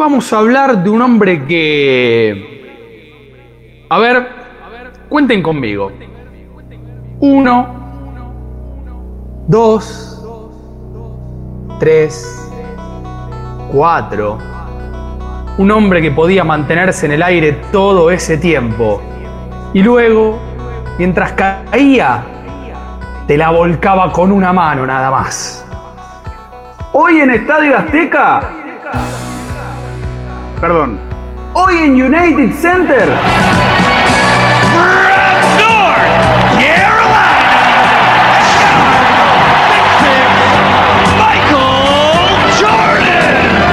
vamos a hablar de un hombre que... A ver, cuenten conmigo. Uno, dos, tres, cuatro. Un hombre que podía mantenerse en el aire todo ese tiempo. Y luego, mientras caía, te la volcaba con una mano nada más. Hoy en Estadio Azteca. Perdón. Hoy en United Center.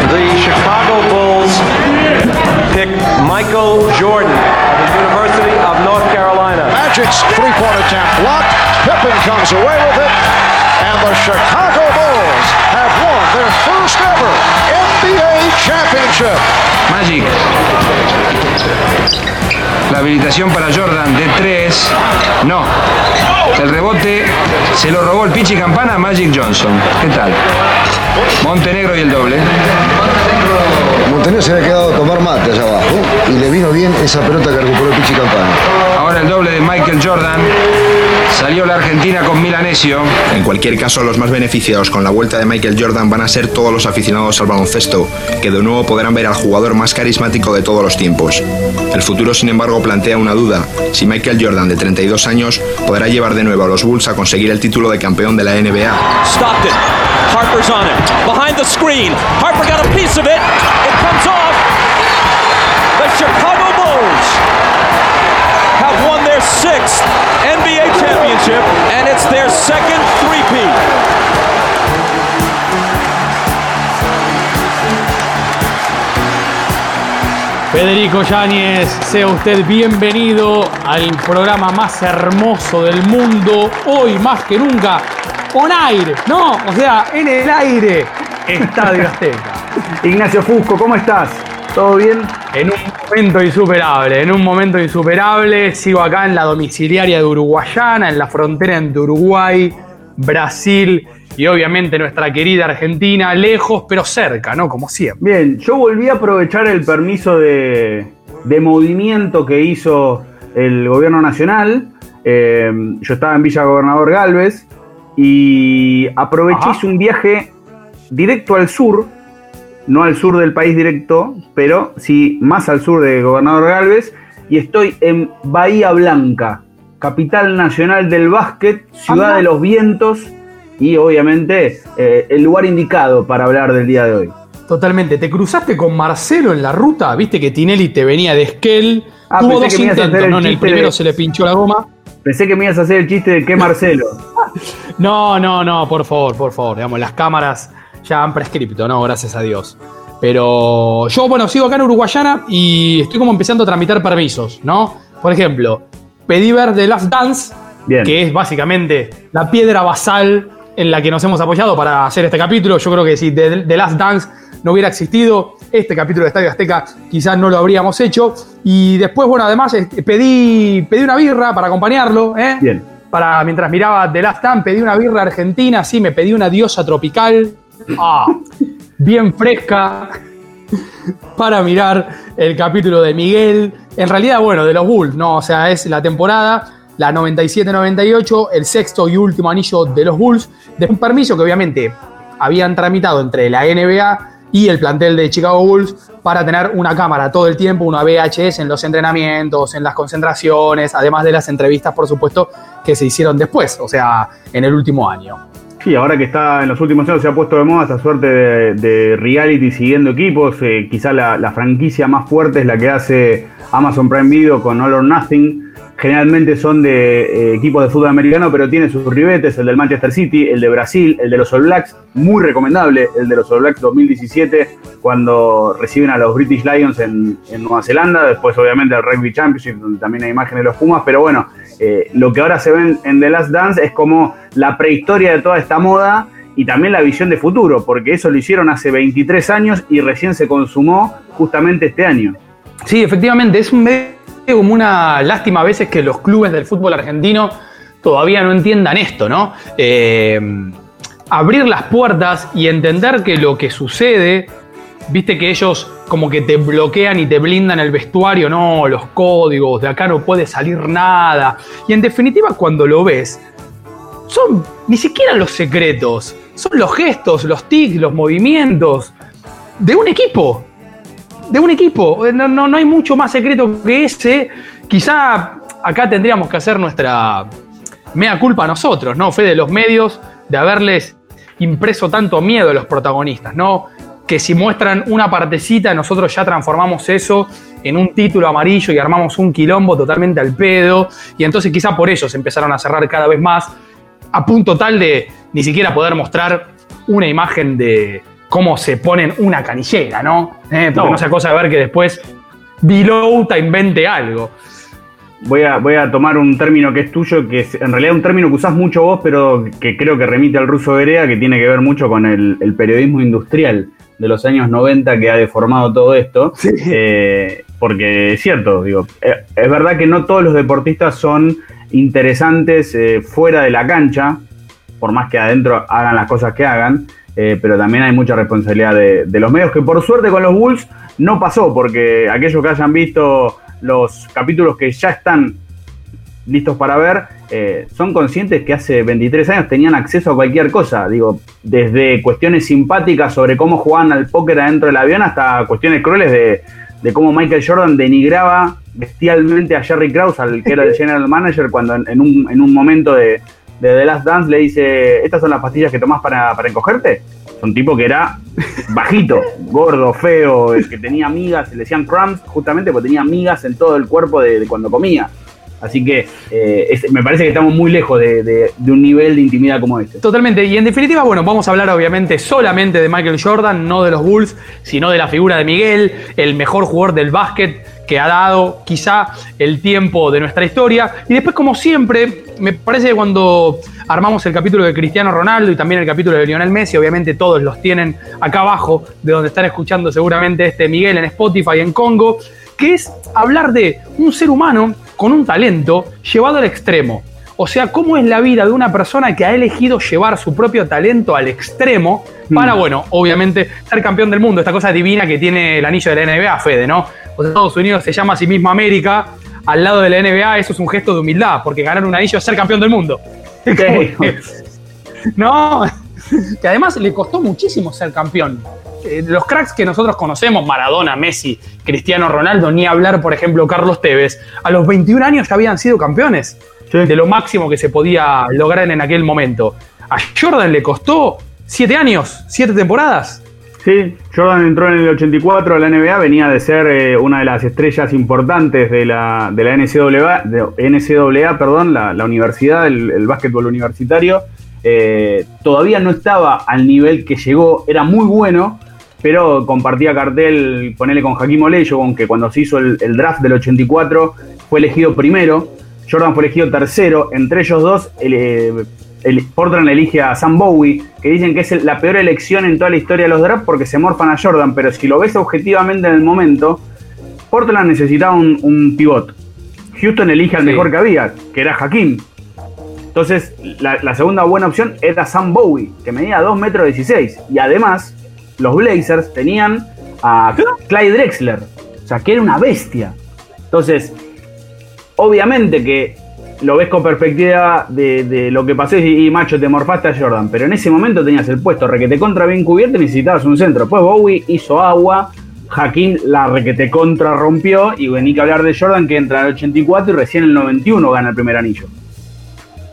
The Chicago Bulls pick Michael Jordan of the University of North Carolina. Magic's three-point attempt blocked. Pippen comes away with it. And the Chicago Bulls have won their first ever NBA championship. Magic. La habilitación para Jordan de 3. No. El rebote se lo robó el Pichi Campana a Magic Johnson. ¿Qué tal? Montenegro y el doble. Montenegro se había quedado a tomar mate allá abajo y le vino bien esa pelota que recuperó Pichi Campana. El doble de Michael Jordan. Salió la Argentina con Milanesio. En cualquier caso, los más beneficiados con la vuelta de Michael Jordan van a ser todos los aficionados al baloncesto, que de nuevo podrán ver al jugador más carismático de todos los tiempos. El futuro, sin embargo, plantea una duda, si Michael Jordan, de 32 años, podrá llevar de nuevo a los Bulls a conseguir el título de campeón de la NBA. Stockton. Harper's on it. Behind the screen. Harper got a piece of it. It comes off. The Chicago Bulls have won their sixth NBA championship, and it's their second three-peat. Federico Yáñez, sea usted bienvenido al programa más hermoso del mundo, hoy más que nunca, on aire, no, o sea, en el aire, Estadio Azteca. Ignacio Fusco, ¿cómo estás? ¿Todo bien? En un momento insuperable, en un momento insuperable, sigo acá en la domiciliaria de Uruguayana, en la frontera entre Uruguay, Brasil y obviamente nuestra querida Argentina, lejos pero cerca, ¿no? Como siempre. Bien, yo volví a aprovechar el permiso de, de movimiento que hizo el gobierno nacional. Eh, yo estaba en Villa Gobernador Galvez y aproveché hice un viaje directo al sur, no al sur del país directo, pero sí más al sur de Gobernador Galvez, y estoy en Bahía Blanca, capital nacional del básquet, ciudad Anda. de los vientos y obviamente eh, el lugar indicado para hablar del día de hoy. Totalmente. ¿Te cruzaste con Marcelo en la ruta? ¿Viste que Tinelli te venía de Esquel? Ah, Tuvo dos intentos, ¿no? En el primero de- se le pinchó la goma. Pensé que me ibas a hacer el chiste de que Marcelo. No, no, no, por favor, por favor. Digamos, las cámaras ya han prescripto, ¿no? Gracias a Dios. Pero yo, bueno, sigo acá en Uruguayana y estoy como empezando a tramitar permisos, ¿no? Por ejemplo, pedí ver The Last Dance, Bien. que es básicamente la piedra basal en la que nos hemos apoyado para hacer este capítulo. Yo creo que si The, The Last Dance no hubiera existido, este capítulo de Estadio Azteca quizás no lo habríamos hecho. Y después, bueno, además este, pedí, pedí una birra para acompañarlo, ¿eh? Bien. Para, mientras miraba The Last Dance, pedí una birra argentina, sí, me pedí una diosa tropical. Ah, bien fresca para mirar el capítulo de Miguel. En realidad, bueno, de los Bulls, ¿no? O sea, es la temporada, la 97-98, el sexto y último anillo de los Bulls, de un permiso que obviamente habían tramitado entre la NBA y el plantel de Chicago Bulls para tener una cámara todo el tiempo, una VHS en los entrenamientos, en las concentraciones, además de las entrevistas, por supuesto, que se hicieron después, o sea, en el último año. Sí, ahora que está en los últimos años se ha puesto de moda esta suerte de, de reality siguiendo equipos. eh, quizá la, la franquicia más fuerte es la que hace Amazon Prime Video con All or Nothing. Generalmente son de eh, equipos de fútbol americano, pero tiene sus ribetes, el del Manchester City, el de Brasil, el de los All Blacks, muy recomendable, el de los All Blacks 2017, cuando reciben a los British Lions en, Nueva Zelanda, después obviamente el Rugby Championship, donde también hay imágenes de los Pumas, pero bueno, eh, lo que ahora se ven en The Last Dance es como la prehistoria de toda esta moda y también la visión de futuro, porque eso lo hicieron hace 23 años y recién se consumó justamente este año. Sí, efectivamente, es un medio como una lástima a veces que los clubes del fútbol argentino todavía no entiendan esto, ¿no? Eh, abrir las puertas y entender que lo que sucede viste que ellos como que te bloquean y te blindan el vestuario, no, los códigos, de acá no puede salir nada. Y en definitiva, cuando lo ves, son ni siquiera los secretos, son los gestos, los tics, los movimientos de un equipo. De un equipo. No, no, no hay mucho más secreto que ese. Quizá acá tendríamos que hacer nuestra mea culpa nosotros, ¿no? Fe de los medios, de haberles impreso tanto miedo a los protagonistas, ¿no? Que si muestran una partecita, nosotros ya transformamos eso en un título amarillo y armamos un quilombo totalmente al pedo. Y entonces quizá por se empezaron a cerrar cada vez más, a punto tal de ni siquiera poder mostrar una imagen de cómo se ponen una canillera, ¿no? Eh, porque no. sea cosa de ver que después Vilouta invente algo. Voy a, voy a tomar un término que es tuyo, que es en realidad un término que usás mucho vos, pero que creo que remite al ruso Berea, que tiene que ver mucho con el, el periodismo industrial de los años 90 que ha deformado todo esto. Sí. Eh, porque es cierto, digo, eh, es verdad que no todos los deportistas son interesantes eh, fuera de la cancha, por más que adentro hagan las cosas que hagan, eh, pero también hay mucha responsabilidad de, de, los medios, que por suerte con los Bulls no pasó, porque aquellos que hayan visto los capítulos que ya están listos para ver, eh, son conscientes que hace 23 años tenían acceso a cualquier cosa, digo, desde cuestiones simpáticas sobre cómo jugaban al póker adentro del avión hasta cuestiones crueles de, de cómo Michael Jordan denigraba bestialmente a Jerry Krause, al que era el general manager, cuando en, en, un, en un, momento de, de, The Last Dance le dice, ¿estas son las pastillas que tomás para, para encogerte? Un tipo que era bajito, gordo, feo, que tenía migas, le decían crumbs justamente porque tenía migas en todo el cuerpo de, de cuando comía. Así que eh, me parece que estamos muy lejos de, de, de, un nivel de intimidad como este. Totalmente. Y en definitiva, bueno, vamos a hablar obviamente solamente de Michael Jordan, no de los Bulls, sino de la figura de Miguel, el mejor jugador del básquet que ha dado quizá el tiempo de nuestra historia. Y después, como siempre, me parece que cuando armamos el capítulo de Cristiano Ronaldo y también el capítulo de Lionel Messi, obviamente todos los tienen acá abajo, de donde están escuchando seguramente este Miguel en Spotify, en Congo, que es hablar de un ser humano con un talento llevado al extremo. O sea, cómo es la vida de una persona que ha elegido llevar su propio talento al extremo para, mm. bueno, obviamente ser campeón del mundo. Esta cosa divina que tiene el anillo de la NBA, Fede, ¿no? O sea, Estados Unidos se llama a sí mismo América. Al lado de la NBA, eso es un gesto de humildad, porque ganar un anillo es ser campeón del mundo. Okay. no, que además le costó muchísimo ser campeón. Eh, los cracks que nosotros conocemos, Maradona, Messi, Cristiano Ronaldo, ni hablar, por ejemplo, Carlos Tevez, a los 21 años ya habían sido campeones sí. de lo máximo que se podía lograr en aquel momento. A Jordan le costó 7 años, 7 temporadas. Sí, Jordan entró en el 84 a la NBA, venía de ser eh, una de las estrellas importantes de la, de la NCAA, de NCAA perdón, la, la universidad, el, el básquetbol universitario. Eh, todavía no estaba al nivel que llegó, era muy bueno, pero compartía cartel, ponele con Jaquim Oleyo, que cuando se hizo el, el, draft del 84 fue elegido primero, Jordan fue elegido tercero, entre ellos dos, el, eh, el, Portland elige a Sam Bowie, que dicen que es la peor elección en toda la historia de los drafts porque se morfan a Jordan, pero si lo ves objetivamente en el momento, Portland necesitaba un, un pivot. Houston elige al sí. mejor que había, que era Hakim. Entonces, la, la, segunda buena opción era Sam Bowie, que medía 2 metros 16. Y además, los Blazers tenían a Clyde Drexler, o sea, que era una bestia. Entonces, obviamente que lo ves con perspectiva de, lo que pasó y, macho, te morfaste a Jordan, pero en ese momento tenías el puesto requete contra bien cubierto y necesitabas un centro. Después Bowie hizo agua, Hakim la requete contra rompió y vení que hablar de Jordan que entra en el 84 y recién el 91 gana el primer anillo.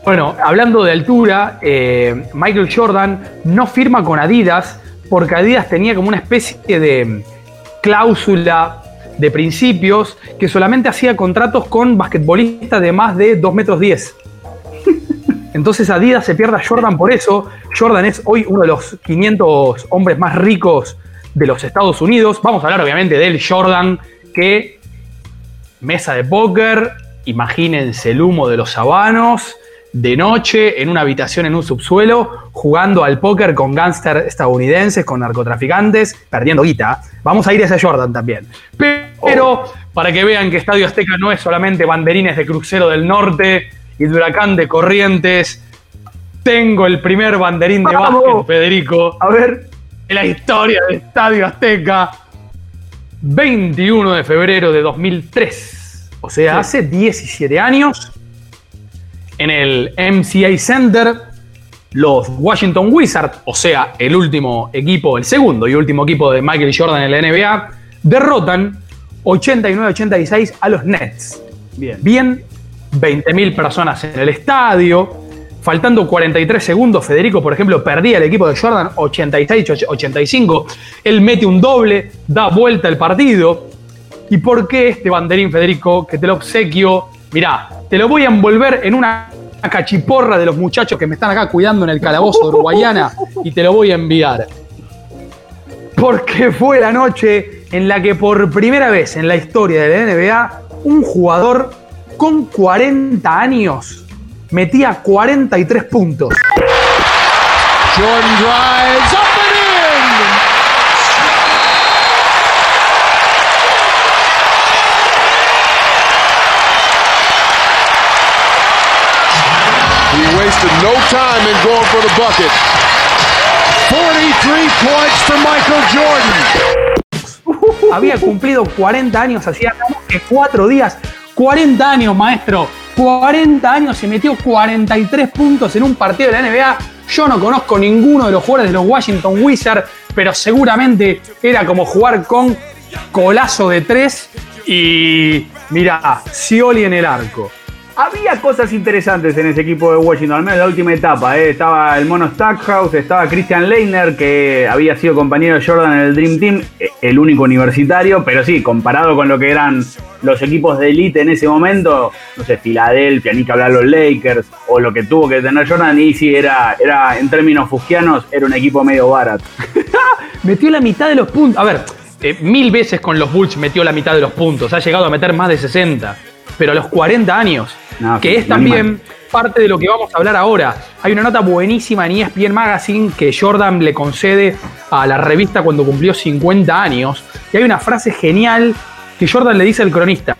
Bueno, hablando de altura, eh, Michael Jordan no firma con Adidas porque Adidas tenía como una especie de cláusula de principios que solamente hacía contratos con basquetbolistas de más de 2 metros 10. Entonces Adidas se pierde a Jordan por eso. Jordan es hoy uno de los 500 hombres más ricos de los Estados Unidos. Vamos a hablar obviamente del Jordan que mesa de póker, imagínense el humo de los sabanos, de noche en una habitación en un subsuelo jugando al póker con gángsters estadounidenses, con narcotraficantes, perdiendo guita. Vamos a ir a ese Jordan también. Pero oh. para que vean que Estadio Azteca no es solamente banderines de crucero del norte y de huracán de corrientes, tengo el primer banderín de básquet, Federico. A ver. en la historia del Estadio Azteca. 21 de febrero de 2003. O sea, hace 17 años. En el MCA Center, los Washington Wizards, o sea, el último equipo, el segundo y último equipo de Michael Jordan en la NBA, derrotan 89-86 a los Nets. Bien. Bien, 20.000 personas en el estadio. Faltando 43 segundos, Federico, por ejemplo, perdía el equipo de Jordan 86-85. Él mete un doble, da vuelta el partido. ¿Y por qué este banderín, Federico, que te lo obsequio? Mirá, te lo voy a envolver en una cachiporra de los muchachos que me están acá cuidando en el calabozo de Uruguayana y te lo voy a enviar. Porque fue la noche en la que por primera vez en la historia de la NBA, un jugador con 40 años metía 43 puntos. Jordan drives up Wasted no time in going for the bucket. 43 points for Michael Jordan. Había cumplido 40 años, hacía que 4 días. 40 años, maestro. 40 años y metió 43 puntos en un partido de la NBA. Yo no conozco ninguno de los jugadores de los Washington Wizards, pero seguramente era como jugar con colazo de 3 y mira, Scioli en el arco. Había cosas interesantes en ese equipo de Washington, al menos en la última etapa. ¿eh? Estaba el Mono Stackhouse, estaba Christian Leitner, que había sido compañero de Jordan en el Dream Team, eh, el único universitario, pero sí, comparado con lo que eran los equipos de élite en ese momento, no sé, Filadelfia, ni que hablar los Lakers, o lo que tuvo que tener Jordan, y sí, era, era en términos fugianos, era un equipo medio barato. metió la mitad de los puntos. A ver, eh, mil veces con los Bulls metió la mitad de los puntos. Ha llegado a meter más de 60. Pero a los 40 años, No, que es también parte de lo que vamos a hablar ahora. Hay una nota buenísima en ESPN Magazine que Jordan le concede a la revista cuando cumplió 50 años. Y hay una frase genial que Jordan le dice al cronista.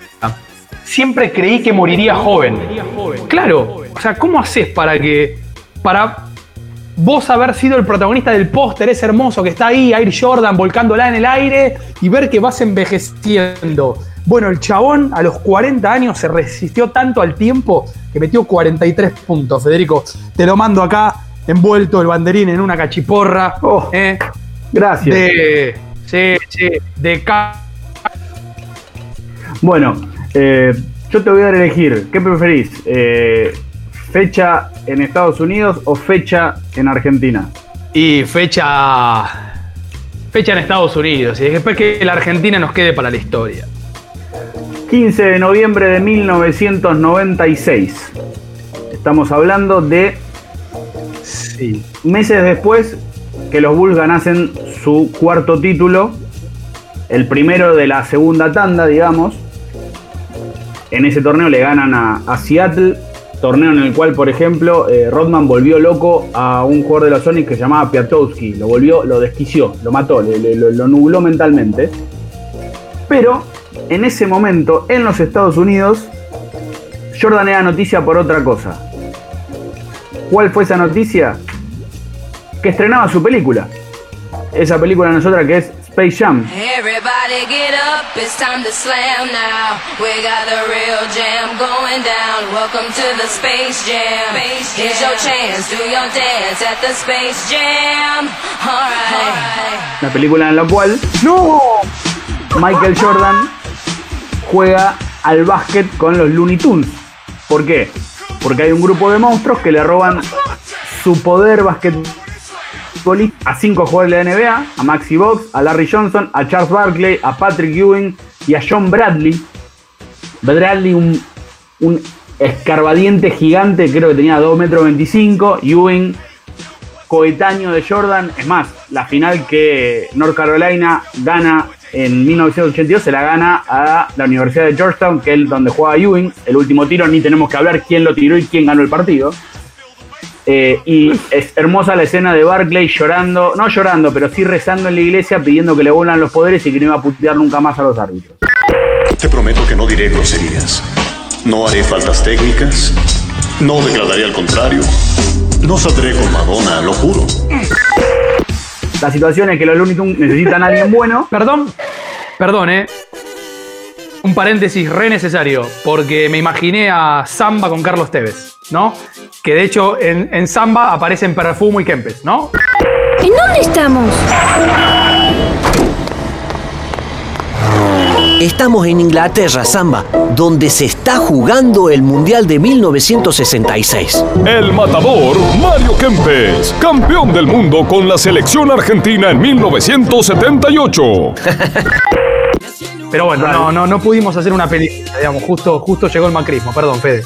Siempre creí que moriría joven. Claro, o sea, ¿cómo haces para que. para vos haber sido el protagonista del póster, ese hermoso que está ahí, Air Jordan volcándola en el aire y ver que vas envejeciendo. Bueno, el chabón a los 40 años se resistió tanto al tiempo que metió 43 puntos. Federico, te lo mando acá, envuelto el banderín en una cachiporra. Oh, eh, Gracias. de. Sí, sí, de ca- Bueno, eh, yo te voy a dar a elegir. ¿Qué preferís? Eh, ¿Fecha en Estados Unidos o fecha en Argentina? Y fecha. Fecha en Estados Unidos. Y después que la Argentina nos quede para la historia. 15 de noviembre de 1996. Estamos hablando de Sí. meses después que los Bulls ganasen su cuarto título, el primero de la segunda tanda, digamos. En ese torneo le ganan a, a Seattle, torneo en el cual, por ejemplo, eh, Rodman volvió loco a un jugador de los Sonics que se llamaba Piatowski, lo volvió, lo desquició, lo mató, le- le- lo, lo nubló mentalmente. Pero en ese momento, en los Estados Unidos, Jordan era noticia por otra cosa. ¿Cuál fue esa noticia? Que estrenaba su película. Esa película no es otra que es Space Jam. Everybody get up, it's time to slam now. We got the real jam going down. Welcome to the Space Jam. Here's your chance, do your dance at the Space Jam. Alright. Una película en la cual ¡No! Michael Jordan juega al básquet con los Looney Tunes. ¿Por qué? Porque hay un grupo de monstruos que le roban su poder basquetbolista a cinco jugadores de la NBA, a Maxi Box, a Larry Johnson, a Charles Barkley, a Patrick Ewing y a John Bradley. Bradley, un, un escarbadiente gigante, creo que tenía 2 metros 25. Ewing, coetáneo de Jordan. Es más, la final que North Carolina gana en 1982 se la gana a la Universidad de Georgetown, que es donde juega Ewing. El último tiro ni tenemos que hablar quién lo tiró y quién ganó el partido. Eh, y es hermosa la escena de Barclay llorando, no llorando, pero sí rezando en la iglesia pidiendo que le vuelvan los poderes y que no iba a putear nunca más a los árbitros. Te prometo que no diré groserías. No haré faltas técnicas. No declararé al contrario. No saldré con Madonna, lo juro. La situación es que los Looney Tunes necesitan a alguien bueno. Perdón, perdón, eh. Un paréntesis re necesario, porque me imaginé a Samba con Carlos Tevez, ¿no? Que de hecho en, en Samba aparecen Perfumo y Kempes, ¿no? ¿En dónde estamos? Estamos en Inglaterra, Samba, donde se está jugando el Mundial de 1966. El matador Mario Kempes, campeón del mundo con la selección argentina en 1978. Pero bueno, no, no, no pudimos hacer una película, digamos, justo, justo llegó el macrismo, perdón, Fede.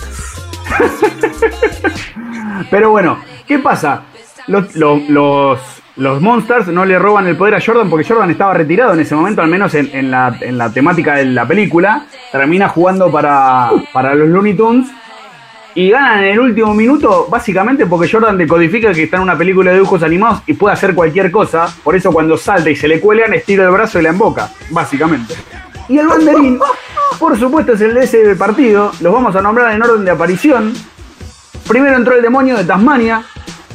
Pero bueno, ¿qué pasa? Los, los, los, los Monsters no le roban el poder a Jordan porque Jordan estaba retirado en ese momento, al menos en, la, en la temática de la película. Termina jugando para, para los Looney Tunes y ganan en el último minuto, básicamente porque Jordan decodifica que está en una película de dibujos animados y puede hacer cualquier cosa. Por eso cuando salta y se le cuelan, estira el brazo y la emboca, básicamente. Y el banderín, por supuesto, es el de ese partido. Los vamos a nombrar en orden de aparición. Primero entró el demonio de Tasmania,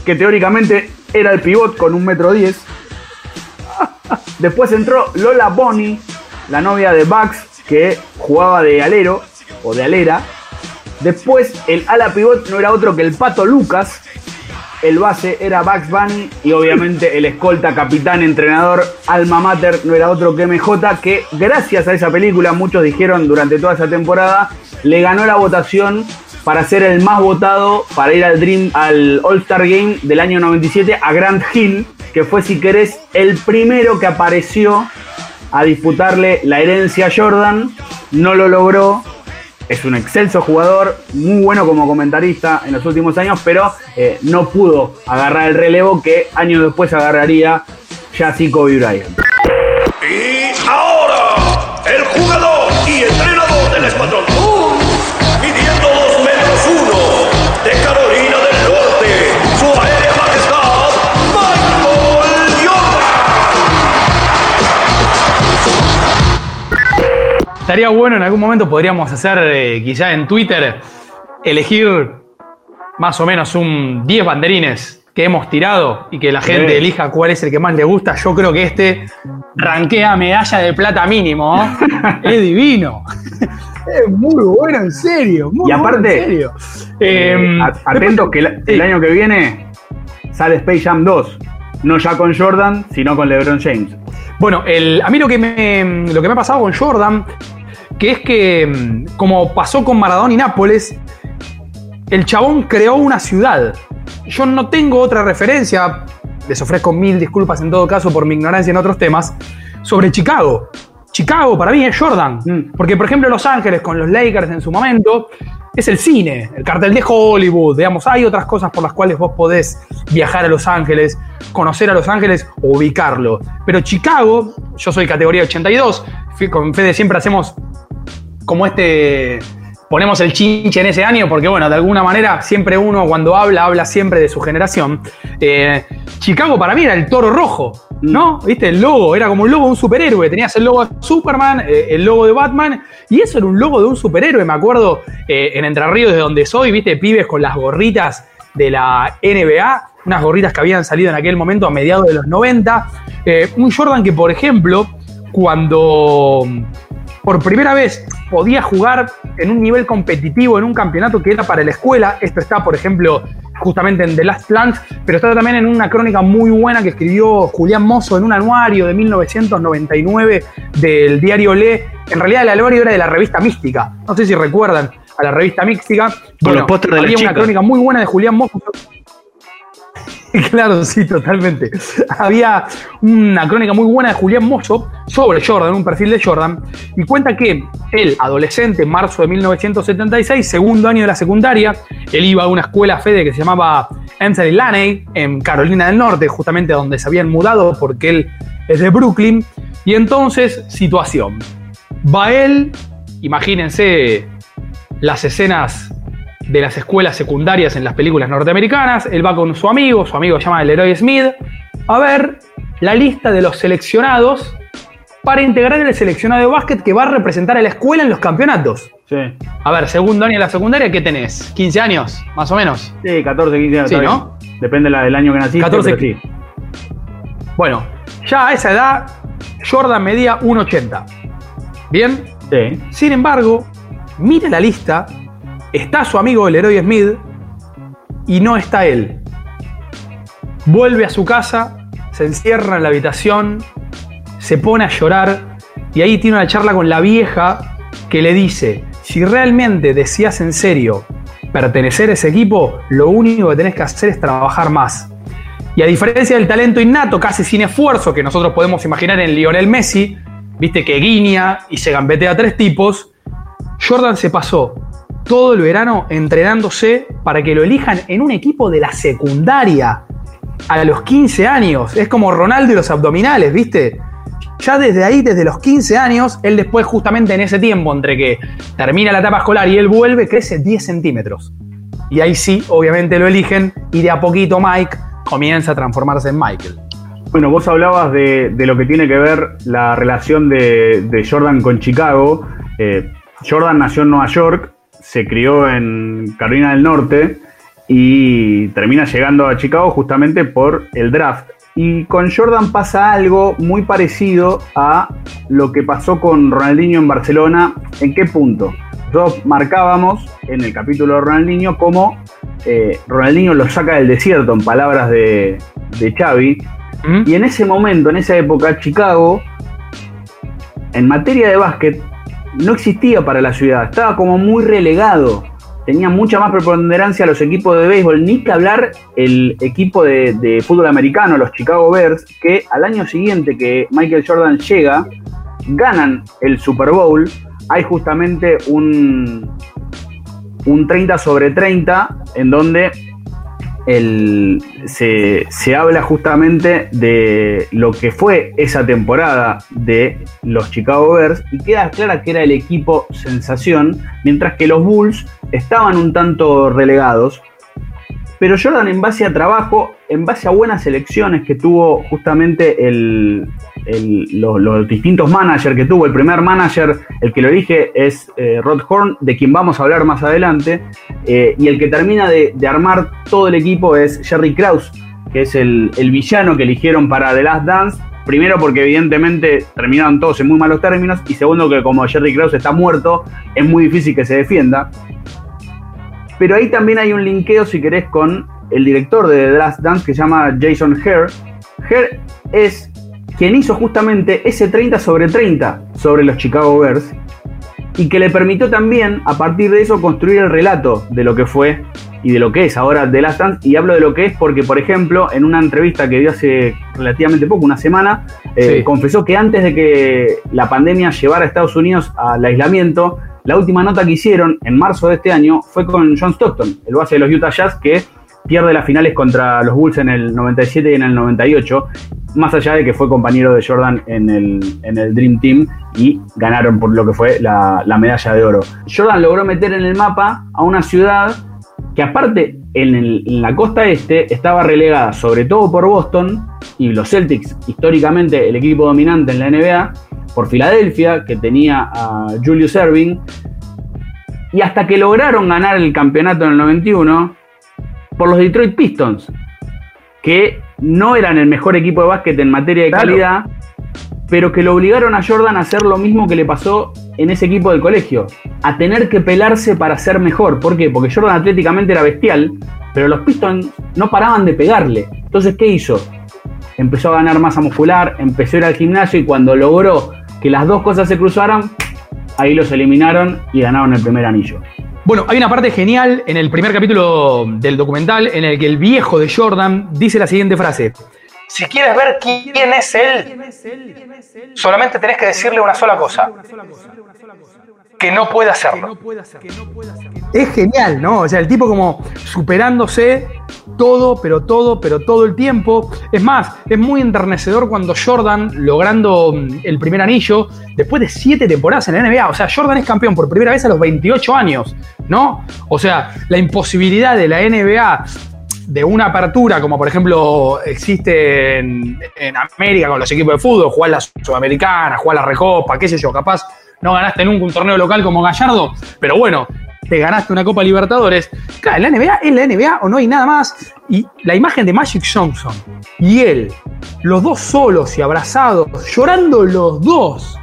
que teóricamente era el pivot con un metro diez. Después entró Lola Bonnie, la novia de Bugs, que jugaba de alero o de alera. Después el ala pivot no era otro que el pato Lucas. El base era Bugs Bunny y obviamente el escolta, capitán, entrenador, alma mater no era otro que MJ, que gracias a esa película, muchos dijeron durante toda esa temporada, le ganó la votación para ser el más votado para ir al Dream al All Star Game del año 97 a Grant Hill, que fue si querés el primero que apareció a disputarle la herencia a Jordan, no lo logró. Es un excelso jugador, muy bueno como comentarista en los últimos años, pero eh, no pudo agarrar el relevo que años después agarraría ya Kobe Bryant. Estaría bueno en algún momento, podríamos hacer eh, quizá en Twitter, elegir más o menos un 10 banderines que hemos tirado y que la gente Sí. elija cuál es el que más le gusta. Yo creo que este ranquea medalla de plata mínimo. ¿no? es divino. Es muy bueno, en serio. Muy Y aparte, bueno, en serio. Eh, Eh, atentos que el, el año que viene sale Space Jam 2. No ya con Jordan, sino con LeBron James. Bueno, el- a mí lo que, me, lo que me ha pasado con Jordan, que es que, mm, como pasó con Maradona y Nápoles, el chabón creó una ciudad. Yo no tengo otra referencia, les ofrezco mil disculpas en todo caso por mi ignorancia en otros temas, sobre Chicago. Chicago para mí es Jordan. Porque, por ejemplo, Los Ángeles con los Lakers en su momento es el cine, el cartel de Hollywood. Digamos, hay otras cosas por las cuales vos podés viajar a Los Ángeles, conocer a Los Ángeles o ubicarlo. Pero Chicago, yo soy categoría 82, fui- con Fede siempre hacemos como este. Ponemos el chinche en ese año, porque bueno, de alguna manera siempre uno cuando habla, habla siempre de su generación. Eh, Chicago para mí era el toro rojo, ¿no? ¿Viste? El logo, era como un logo de un superhéroe. Tenías el logo de Superman, eh, el logo de Batman, y eso era un logo de un superhéroe. Me acuerdo eh, en Entre Ríos, de donde soy, ¿viste? Pibes con las gorritas de la NBA, unas gorritas que habían salido en aquel momento a mediados de los 90. Eh, un Jordan que, por ejemplo, cuando por primera vez podía jugar en un nivel competitivo en un campeonato que era para la escuela. Esto está, por ejemplo, justamente en The Last Plant, pero está también en una crónica muy buena que escribió Julián Mozo en un anuario de 1999 del diario Le. En realidad el anuario era de la revista Mística. No sé si recuerdan a la revista Mística. Con los pósters de había una crónica muy buena de Julián Mozo. Claro, sí, totalmente. Había una crónica muy buena de Julián Mozo sobre Jordan, un perfil de Jordan, y cuenta que él, adolescente, en marzo de 1976, segundo año de la secundaria, él iba a una escuela Fede que se llamaba Anthony Laney, en Carolina del Norte, justamente donde se habían mudado porque él es de Brooklyn, y entonces, situación. Va él, imagínense las escenas de las escuelas secundarias en las películas norteamericanas. Él va con su amigo, su amigo se llama Leroy Smith, a ver la lista de los seleccionados para integrar el seleccionado de básquet que va a representar a la escuela en los campeonatos. Sí. A ver, segundo año de la secundaria, ¿qué tenés? ¿15 años, más o menos? Sí, 14, 15 años. Sí, ¿no? Depende del año que naciste. 14, pero sí. Bueno, ya a esa edad, Jordan medía 1,80. ¿Bien? Sí. Sin embargo, mira la lista, está su amigo el héroe Smith y no está él. Vuelve a su casa, se encierra en la habitación, se pone a llorar y ahí tiene una charla con la vieja que le dice, si realmente deseas en serio pertenecer a ese equipo, lo único que tenés que hacer es trabajar más. Y a diferencia del talento innato, casi sin esfuerzo, que nosotros podemos imaginar en Lionel Messi, viste que guiña y se gambetea a tres tipos, Jordan se pasó todo el verano entrenándose para que lo elijan en un equipo de la secundaria a los 15 años. Es como Ronaldo y los abdominales, ¿viste? Ya desde ahí, desde los 15 años, él después justamente en ese tiempo, entre que termina la etapa escolar y él vuelve, crece 10 centímetros. Y ahí sí, obviamente lo eligen y de a poquito Mike comienza a transformarse en Michael. Bueno, vos hablabas de, lo que tiene que ver la relación de, de Jordan con Chicago. Eh, Jordan nació en Nueva York, se crió en Carolina del Norte y termina llegando a Chicago justamente por el draft. Y con Jordan pasa algo muy parecido a lo que pasó con Ronaldinho en Barcelona. ¿En qué punto? Nosotros marcábamos en el capítulo de Ronaldinho cómo eh, Ronaldinho lo saca del desierto, en palabras de, de Xavi. Y en ese momento, en esa época, Chicago, en materia de básquet, no existía para la ciudad, estaba como muy relegado. Tenía mucha más preponderancia los equipos de béisbol, ni que hablar el equipo de, fútbol americano, los Chicago Bears, que al año siguiente que Michael Jordan llega, ganan el Super Bowl. Hay justamente un, un 30 sobre 30 en donde el, se, se, habla justamente de lo que fue esa temporada de los Chicago Bears y queda clara que era el equipo sensación, mientras que los Bulls estaban un tanto relegados. Pero Jordan en base a trabajo, en base a buenas elecciones que tuvo justamente los, distintos managers que tuvo. El primer manager, el que lo elige, es eh, Rod Horn, de quien vamos a hablar más adelante. Eh, y el que termina de, de, armar todo el equipo es Jerry Krause, que es el, el, villano que eligieron para The Last Dance. Primero porque evidentemente terminaron todos en muy malos términos. Y segundo que como Jerry Krause está muerto, es muy difícil que se defienda. Pero ahí también hay un linkeo, si querés, con el director de The Last Dance que se llama Jason Hare. Hare es quien hizo justamente ese 30 sobre 30 sobre los Chicago Bears y que le permitió también, a partir de eso, construir el relato de lo que fue y de lo que es ahora The Last Dance. Y hablo de lo que es porque, por ejemplo, en una entrevista que dio hace relativamente poco, una semana, eh, sí. confesó que antes de que la pandemia llevara a Estados Unidos al aislamiento, la última nota que hicieron en marzo de este año fue con John Stockton, el base de los Utah Jazz, que pierde las finales contra los Bulls en el 97 y en el 98, más allá de que fue compañero de Jordan en el, en el Dream Team y ganaron por lo que fue la, la, medalla de oro. Jordan logró meter en el mapa a una ciudad que aparte en, el, en la costa este estaba relegada sobre todo por Boston y los Celtics, históricamente el equipo dominante en la NBA, por Filadelfia, que tenía a Julius Erving, y hasta que lograron ganar el campeonato en el 91, por los Detroit Pistons, que no eran el mejor equipo de básquet en materia de claro. calidad, pero que lo obligaron a Jordan a hacer lo mismo que le pasó en ese equipo del colegio, a tener que pelarse para ser mejor. ¿Por qué? Porque Jordan atléticamente era bestial, pero los Pistons no paraban de pegarle. Entonces, ¿qué hizo? Empezó a ganar masa muscular, empezó a ir al gimnasio y cuando logró que las dos cosas se cruzaran, ahí los eliminaron y ganaron el primer anillo. Bueno, hay una parte genial en el primer capítulo del documental en el que el viejo de Jordan dice la siguiente frase. Si quieres ver quién es él, solamente tenés que decirle una sola cosa. Que no puede hacerlo. Es genial, ¿no? O sea, el tipo como superándose todo, pero todo, pero todo el tiempo. Es más, es muy enternecedor cuando Jordan, logrando mm, el primer anillo, después de siete temporadas en la NBA, o sea, Jordan es campeón por primera vez a los 28 años, ¿no? O sea, la imposibilidad de la NBA de una apertura, como por ejemplo existe en, en, América con los equipos de fútbol, jugar la Sudamericana, jugar la Recopa, qué sé yo, capaz no ganaste nunca un torneo local como Gallardo, pero bueno, te ganaste una Copa Libertadores. Claro, la NBA es la NBA o no hay nada más. Y la imagen de Magic Johnson y él, los dos solos y abrazados, llorando los dos.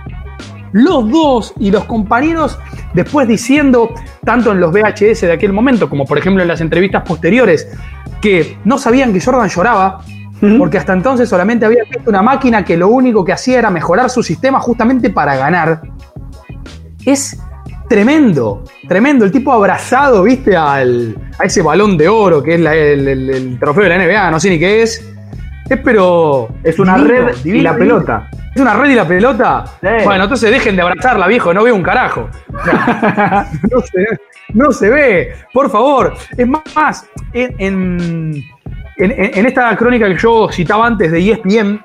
Los dos y los compañeros después diciendo, tanto en los VHS de aquel momento como por ejemplo en las entrevistas posteriores, que no sabían que Jordan lloraba, porque hasta entonces solamente había visto una máquina que lo único que hacía era mejorar su sistema justamente para ganar. Es tremendo, tremendo. El tipo abrazado, viste, al, a ese balón de oro que es la- el, el- el trofeo de la NBA, no sé ni qué es. Es pero. Es una divino, red y divino, la divino. pelota. ¿Es una red y la pelota? Bueno, entonces dejen de abrazarla, viejo, no veo un carajo. No, se, no se ve, por favor. Es más, en, en- en- en esta crónica que yo citaba antes de ESPN,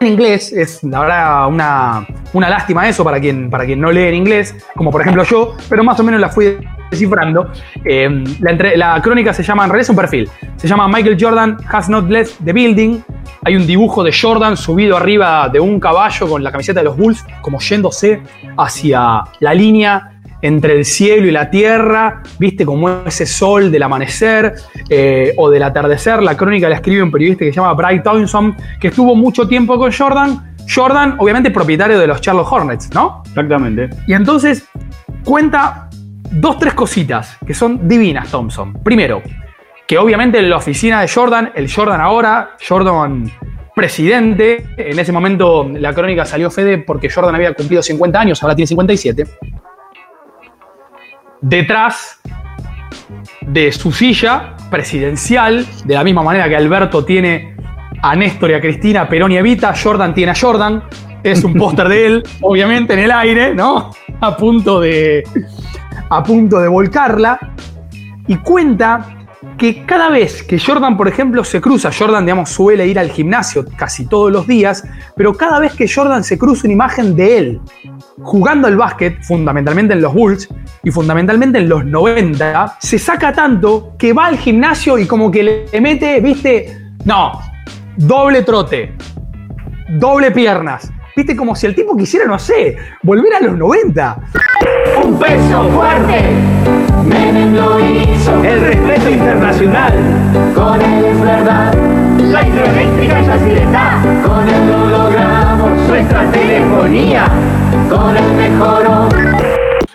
en inglés, es la verdad una, una lástima eso para quien, para quien no lee en inglés, como por ejemplo yo, pero más o menos la fui descifrando. Eh, la, entre- la crónica se llama, en realidad es un perfil, se llama Michael Jordan Has Not Left the Building. Hay un dibujo de Jordan subido arriba de un caballo con la camiseta de los Bulls, como yéndose hacia la línea entre el cielo y la tierra, viste como ese sol del amanecer eh, o del atardecer. La crónica la escribe un periodista que se llama Bright Townsend, que estuvo mucho tiempo con Jordan. Jordan, obviamente, propietario de los Charlotte Hornets, ¿no? Exactamente. Y entonces cuenta dos, tres cositas que son divinas, Thompson. Primero, que obviamente en la oficina de Jordan, el Jordan ahora, Jordan presidente, en ese momento la crónica salió Fede porque Jordan había cumplido 50 años, ahora tiene 57. Detrás de su silla presidencial, de la misma manera que Alberto tiene a Néstor y a Cristina, Perón y Evita, Jordan tiene a Jordan. Es un póster de él, obviamente en el aire, ¿no? A punto de. a punto de volcarla. Y cuenta que cada vez que Jordan, por ejemplo, se cruza, Jordan, digamos, suele ir al gimnasio casi todos los días, pero cada vez que Jordan se cruza una imagen de él jugando al básquet, fundamentalmente en los Bulls y fundamentalmente en los 90, se saca tanto que va al gimnasio y como que le mete, viste, no, doble trote, doble piernas. Viste, como si el tipo quisiera, no sé, volver a los 90. Un peso fuerte, Menem lo hizo. El respeto internacional, con él es verdad. La hidroeléctrica ya sí está, con él lo logramos. Nuestra telefonía, con él mejoró.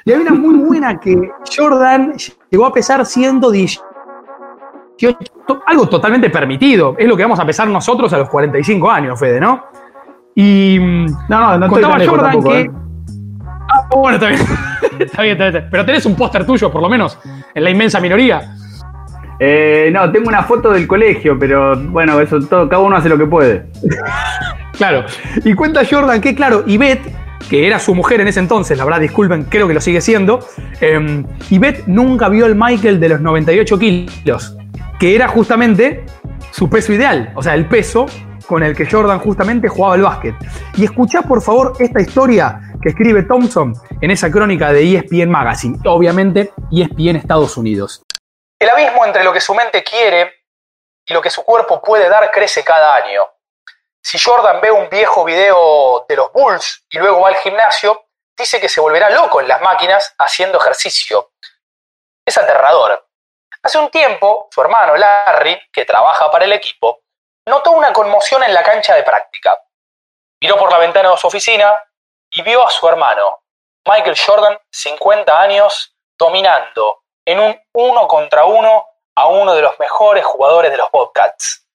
Y hay una muy buena que Jordan llegó a pesar 118, to- algo totalmente permitido. Es lo que vamos a pesar nosotros a los 45 años, Fede, ¿no? Y mm, No, no, no estoy contaba lejos Jordan tampoco, que. ¿eh? Ah, bueno, está bien. está bien, está bien. Pero tenés un póster tuyo, por lo menos, en la inmensa minoría. Eh, no, tengo una foto del colegio, pero bueno, eso todo, cada uno hace lo que puede. Claro. Y cuenta Jordan que, claro, Ivette, que era su mujer en ese entonces, la verdad, disculpen, creo que lo sigue siendo, eh, Ivette nunca vio el Michael de los 98 kilos, que era justamente su peso ideal, o sea, el peso con el que Jordan justamente jugaba el básquet. Y escuchá, por favor, esta historia que escribe Thompson en esa crónica de ESPN Magazine, obviamente ESPN Estados Unidos. El abismo entre lo que su mente quiere y lo que su cuerpo puede dar crece cada año. Si Jordan ve un viejo video de los Bulls y luego va al gimnasio, dice que se volverá loco en las máquinas haciendo ejercicio. Es aterrador. Hace un tiempo, su hermano Larry, que trabaja para el equipo, notó una conmoción en la cancha de práctica. Miró por la ventana de su oficina y vio a su hermano, Michael Jordan, 50 años, dominando en un uno contra uno a uno de los mejores jugadores de los Bobcats.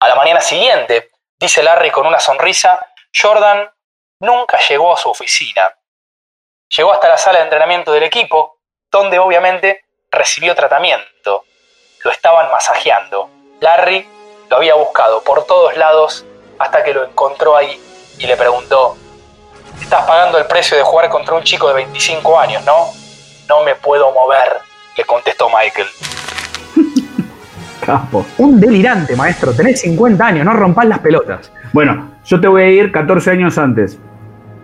A la mañana siguiente, dice Larry con una sonrisa, Jordan nunca llegó a su oficina. Llegó hasta la sala de entrenamiento del equipo, donde obviamente recibió tratamiento. Lo estaban masajeando. Larry lo había buscado por todos lados hasta que lo encontró ahí y le preguntó, estás pagando el precio de jugar contra un chico de 25 años, ¿no? No me puedo mover, le contestó Michael. Capo. Un delirante, maestro. Tenés 50 años, no rompas las pelotas. Bueno, yo te voy a ir 14 años antes,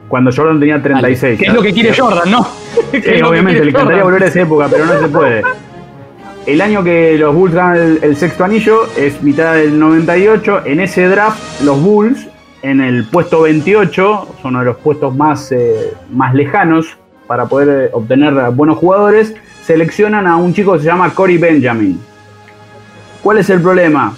cuando Jordan tenía 36. Que es lo que quiere Jordan, ¿no? Sí, obviamente, le encantaría Jordan. volver a esa época, pero no se puede. El año que los Bulls ganan el, sexto anillo es mitad del 98. En ese draft, los Bulls, en el puesto 28, son uno de los puestos más, eh, más lejanos para poder eh, obtener buenos jugadores, seleccionan a un chico que se llama Corey Benjamin. ¿Cuál es el problema?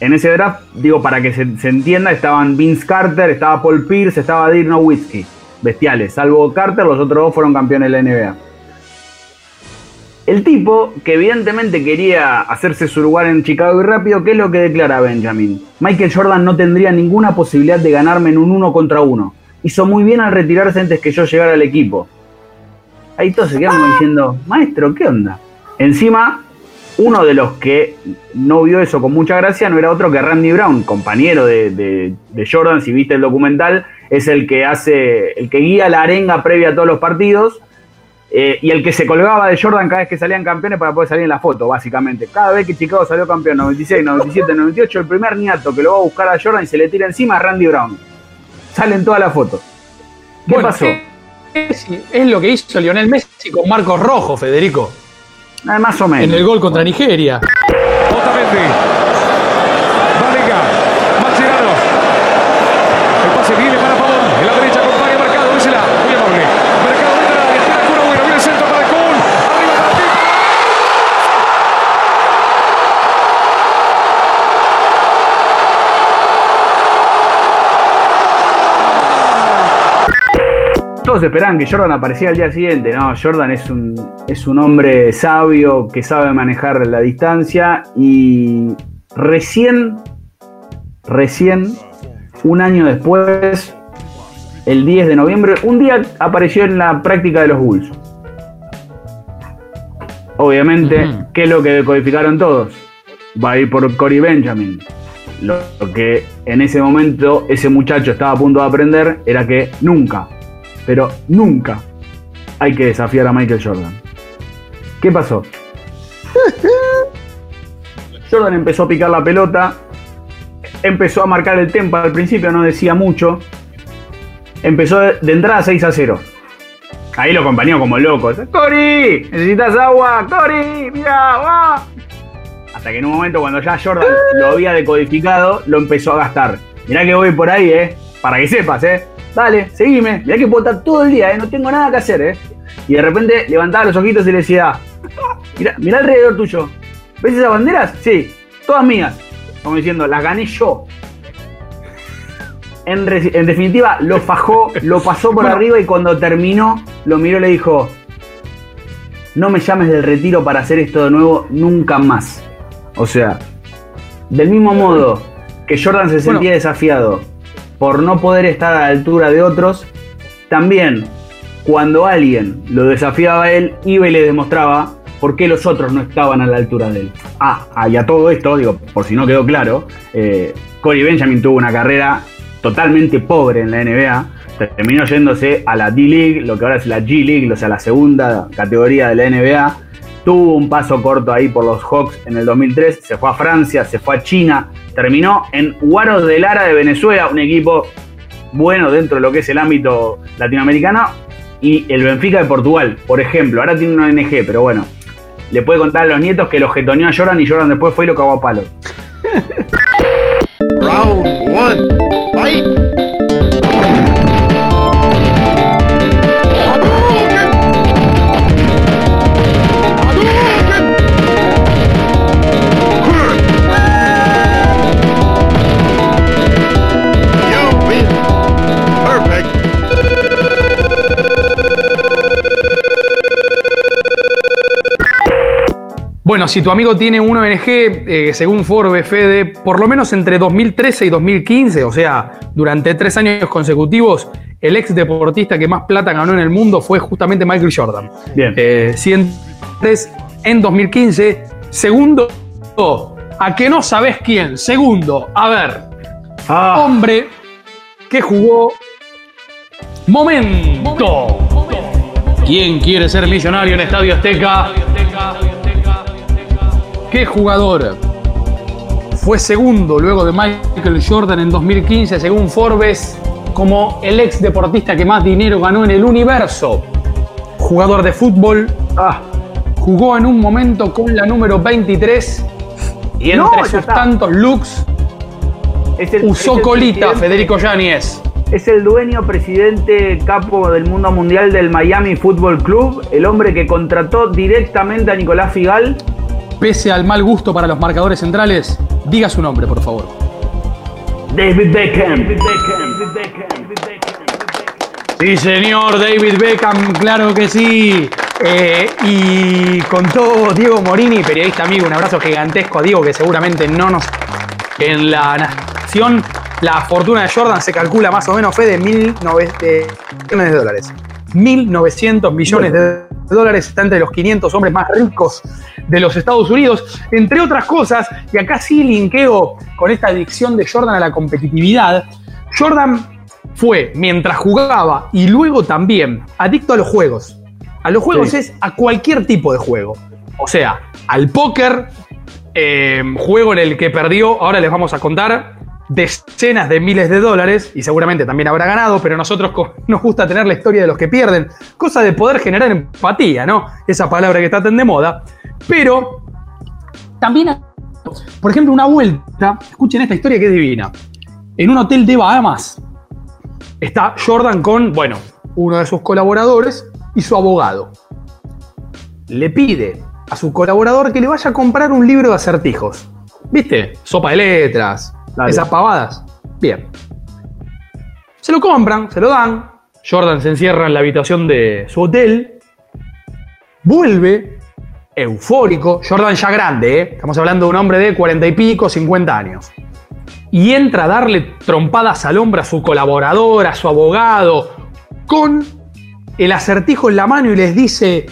En ese draft, digo, para que se, se entienda, estaban Vince Carter, estaba Paul Pierce, estaba Dirk Nowitzki. Bestiales. Salvo Carter, los otros dos fueron campeones de la NBA. El tipo, que evidentemente quería hacerse su lugar en Chicago y rápido, ¿qué es lo que declara Benjamin? Michael Jordan no tendría ninguna posibilidad de ganarme en un uno contra uno. Hizo muy bien al retirarse antes que yo llegara al equipo. Ahí todos se quedan diciendo, maestro, ¿qué onda? Encima, uno de los que no vio eso con mucha gracia no era otro que Randy Brown, compañero de, de- de Jordan, si viste el documental, es el que hace, el que guía la arenga previa a todos los partidos eh, y el que se colgaba de Jordan cada vez que salían campeones para poder salir en la foto, básicamente. Cada vez que Chicago salió campeón, 96, 97, 98, el primer niato que lo va a buscar a Jordan y se le tira encima a Randy Brown. Salen todas las fotos. ¿Qué Bueno, pasó? Es, es lo que hizo Lionel Messi con Marcos Rojo, Federico. Ah, más o menos. En el gol contra Nigeria. Otamendi. Valenga. Mascherano. El pase viene para Pavón. En la derecha acompaña Mercado. Dísela. Muy amable. Mercado dentro del área. Tira Cura Bueno. Viene el centro para Kun. Arriba para Pipa. Todos esperaban que Jordan apareciera al día siguiente. No, Jordan es un, es un hombre sabio que sabe manejar la distancia y recién, recién, un año después, el 10 de noviembre, un día apareció en la práctica de los Bulls. Obviamente, ¿qué es lo que decodificaron todos? Va a ir por Corey Benjamin. Lo que en ese momento ese muchacho estaba a punto de aprender era que nunca, pero nunca hay que desafiar a Michael Jordan. ¿Qué pasó? Jordan empezó a picar la pelota, empezó a marcar el tempo al principio, no decía mucho. Empezó de, entrada 6 a 0. Ahí lo acompañó como loco. ¡Cori! ¿Necesitas agua? ¡Cori! ¡Mira! ¡Va! Hasta que en un momento, cuando ya Jordan lo había decodificado, lo empezó a gastar. Mirá que voy por ahí, ¿eh? Para que sepas, ¿eh? Dale, seguime. Mirá que puedo estar todo el día, ¿eh? No tengo nada que hacer, ¿eh? Y de repente levantaba los ojitos y le decía, mirá, mirá alrededor tuyo. ¿Ves esas banderas? Sí, todas mías. Como diciendo, las gané yo. En definitiva, lo fajó, lo pasó por arriba y cuando terminó, lo miró y le dijo, no me llames del retiro para hacer esto de nuevo nunca más. O sea, del mismo modo que Jordan se sentía desafiado por no poder estar a la altura de otros, también cuando alguien lo desafiaba a él, iba y le demostraba por qué los otros no estaban a la altura de él. Ah, y a todo esto, digo, por si no quedó claro, eh, Corey Benjamin tuvo una carrera totalmente pobre en la NBA. Terminó yéndose a la D-League, lo que ahora es la G-League, o sea, la segunda categoría de la NBA. Tuvo un paso corto ahí por los Hawks en el 2003, se fue a Francia, se fue a China, terminó en Guaros de Lara de Venezuela, un equipo bueno dentro de lo que es el ámbito latinoamericano, y el Benfica de Portugal, por ejemplo. Ahora tiene una ONG, pero bueno, le puede contar a los nietos que lo getoneó a Jordan y Jordan después fue y lo cagó a palo. Round one, Bueno, si tu amigo tiene un ONG, eh, según Forbes, Fede, por lo menos entre 2013 y 2015, o sea, durante tres años consecutivos, el ex deportista que más plata ganó en el mundo fue justamente Michael Jordan. Bien. Eh, 103 en 2015. Segundo, a que no sabes quién. Segundo, a ver, hombre que jugó. Momento. ¿Quién quiere ser millonario en Estadio Azteca? ¿Qué jugador fue segundo luego de Michael Jordan en 2015 según Forbes como el ex deportista que más dinero ganó en el universo? Jugador de fútbol. Jugó en un momento con la número 23 y entre No, sus está. tantos looks Es el- usó es colita Federico Yáñez. Es el dueño, presidente, capo del mundo mundial del Miami Football Club, el hombre que contrató directamente a Nicolás Figal. Pese al mal gusto para los marcadores centrales, diga su nombre, por favor. David Beckham. Sí, señor David Beckham, claro que sí. Eh, y contó Diego Morini, periodista amigo, un abrazo gigantesco a Diego, que seguramente no nos. En la nación, la fortuna de Jordan se calcula más o menos, fue de 1.900 millones de dólares. 1.900 millones de dólares, está entre los 500 hombres más ricos de los Estados Unidos, entre otras cosas, y acá sí linkeo con esta adicción de Jordan a la competitividad. Jordan fue, mientras jugaba y luego también, adicto a los juegos. A los juegos Sí. es a cualquier tipo de juego. O sea, al póker, eh, juego en el que perdió, ahora les vamos a contar, decenas de miles de dólares, y seguramente también habrá ganado, pero nosotros nos gusta tener la historia de los que pierden, cosa de poder generar empatía, ¿no? Esa palabra que está tan de moda. Pero también, por ejemplo, una vuelta, escuchen esta historia que es divina, en un hotel de Bahamas, está Jordan con, bueno, uno de sus colaboradores y su abogado. Le pide a su colaborador que le vaya a comprar un libro de acertijos. ¿Viste? Sopa de letras, Dale. esas pavadas. Bien. Se lo compran, se lo dan. Jordan se encierra en la habitación de su hotel. Vuelve, eufórico. Jordan ya grande, ¿eh? Estamos hablando de un hombre de cuarenta y pico, 50 años y entra a darle trompadas al hombro a su colaborador, a su abogado, con el acertijo en la mano y les dice,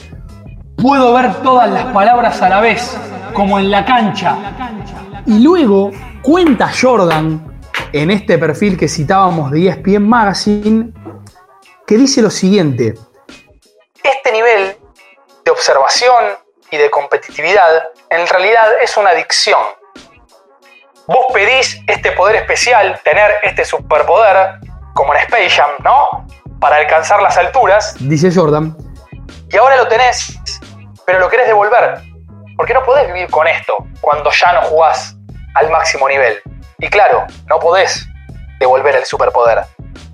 puedo ver todas las palabras a la vez, como en la cancha. Y luego cuenta Jordan, en este perfil que citábamos de ESPN Magazine, que dice lo siguiente, este nivel de observación y de competitividad en realidad es una adicción. Vos pedís este poder especial, tener este superpoder, como en Space Jam, ¿no? Para alcanzar las alturas. Dice Jordan. Y ahora lo tenés, pero lo querés devolver. Porque no podés vivir con esto cuando ya no jugás al máximo nivel. Y claro, no podés devolver el superpoder.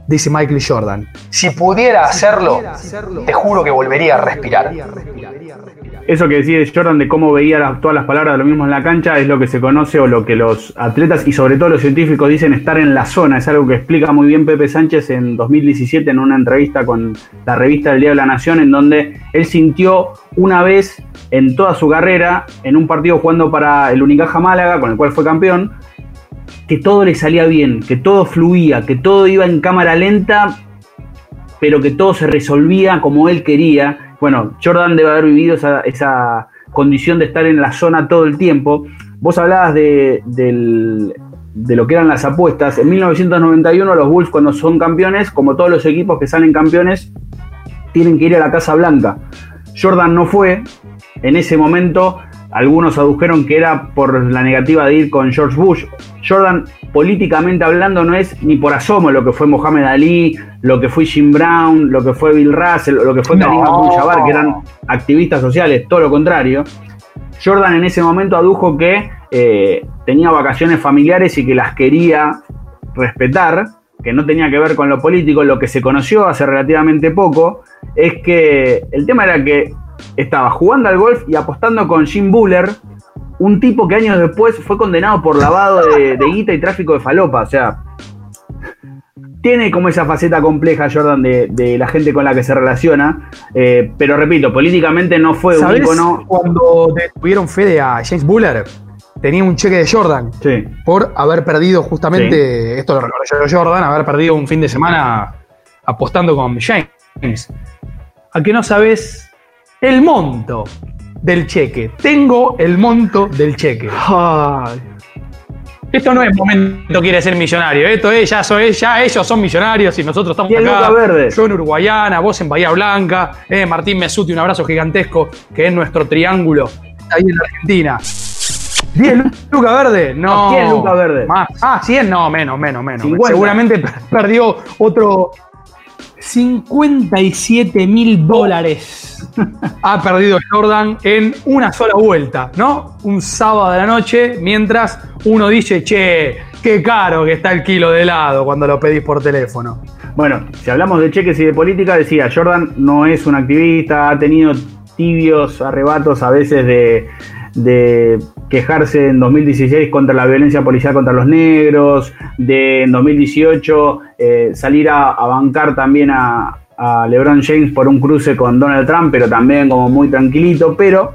Dice Michael Jordan. Si pudiera hacerlo, te juro que volvería a respirar. Eso que decía Jordan de cómo veía las- todas las palabras de lo mismo en la cancha es lo que se conoce o lo que los atletas y sobre todo los científicos dicen estar en la zona. Es algo que explica muy bien Pepe Sánchez en 2017 en una entrevista con la revista del Día de la Nación en donde él sintió una vez en toda su carrera en un partido jugando para el Unicaja Málaga con el cual fue campeón que todo le salía bien, que todo fluía, que todo iba en cámara lenta pero que todo se resolvía como él quería. Bueno, Jordan debe haber vivido esa, esa condición de estar en la zona todo el tiempo. Vos hablabas de, de lo que eran las apuestas. En 1991 los Bulls cuando son campeones, como todos los equipos que salen campeones, tienen que ir a la Casa Blanca. Jordan no fue. En ese momento algunos adujeron que era por la negativa de ir con George Bush. Jordan, políticamente hablando, no es ni por asomo lo que fue Mohamed Ali, lo que fue Jim Brown, lo que fue Bill Russell, lo que fue No. Karim Abdul-Jabbar, que eran activistas sociales, todo lo contrario. Jordan en ese momento adujo que eh, tenía vacaciones familiares y que las quería respetar, que no tenía que ver con lo político. Lo que se conoció hace relativamente poco es que el tema era que estaba jugando al golf y apostando con Jim Buller, un tipo que años después fue condenado por lavado de, de guita y tráfico de falopa. O sea, tiene como esa faceta compleja Jordan de, de la gente con la que se relaciona. eh, pero repito, políticamente no fue un ¿Sabés icono. cuando tuvieron fe a James Buller? Tenía un cheque de Jordan Sí. por haber perdido justamente, esto lo reconoció Jordan, haber perdido un fin de semana apostando con James. ¿A que no sabes el monto del cheque? Tengo el monto del cheque. Esto no es momento quiere ser millonario, esto es ya, soy, ya ellos son millonarios y nosotros estamos Y el acá. Luca Verde. Yo en Uruguayana, vos en Bahía Blanca, eh, Martín Mesuti, un abrazo gigantesco, que es nuestro triángulo ahí en la Argentina. ¿10 Luca Verde? No. 100 Luca Verde. Más. Ah, 100 no, menos, menos, menos. 50. Seguramente per- perdió otro 57 mil dólares. ha perdido Jordan en una sola vuelta, ¿no? Un sábado de la noche, mientras uno dice, che, qué caro que está el kilo de helado cuando lo pedís por teléfono. Bueno, si hablamos de cheques y de política, decía, Jordan no es un activista, ha tenido tibios arrebatos a veces de, de quejarse en 2016 contra la violencia policial contra los negros, de en 2018 eh, salir a, a bancar también a, a LeBron James por un cruce con Donald Trump, pero también como muy tranquilito, pero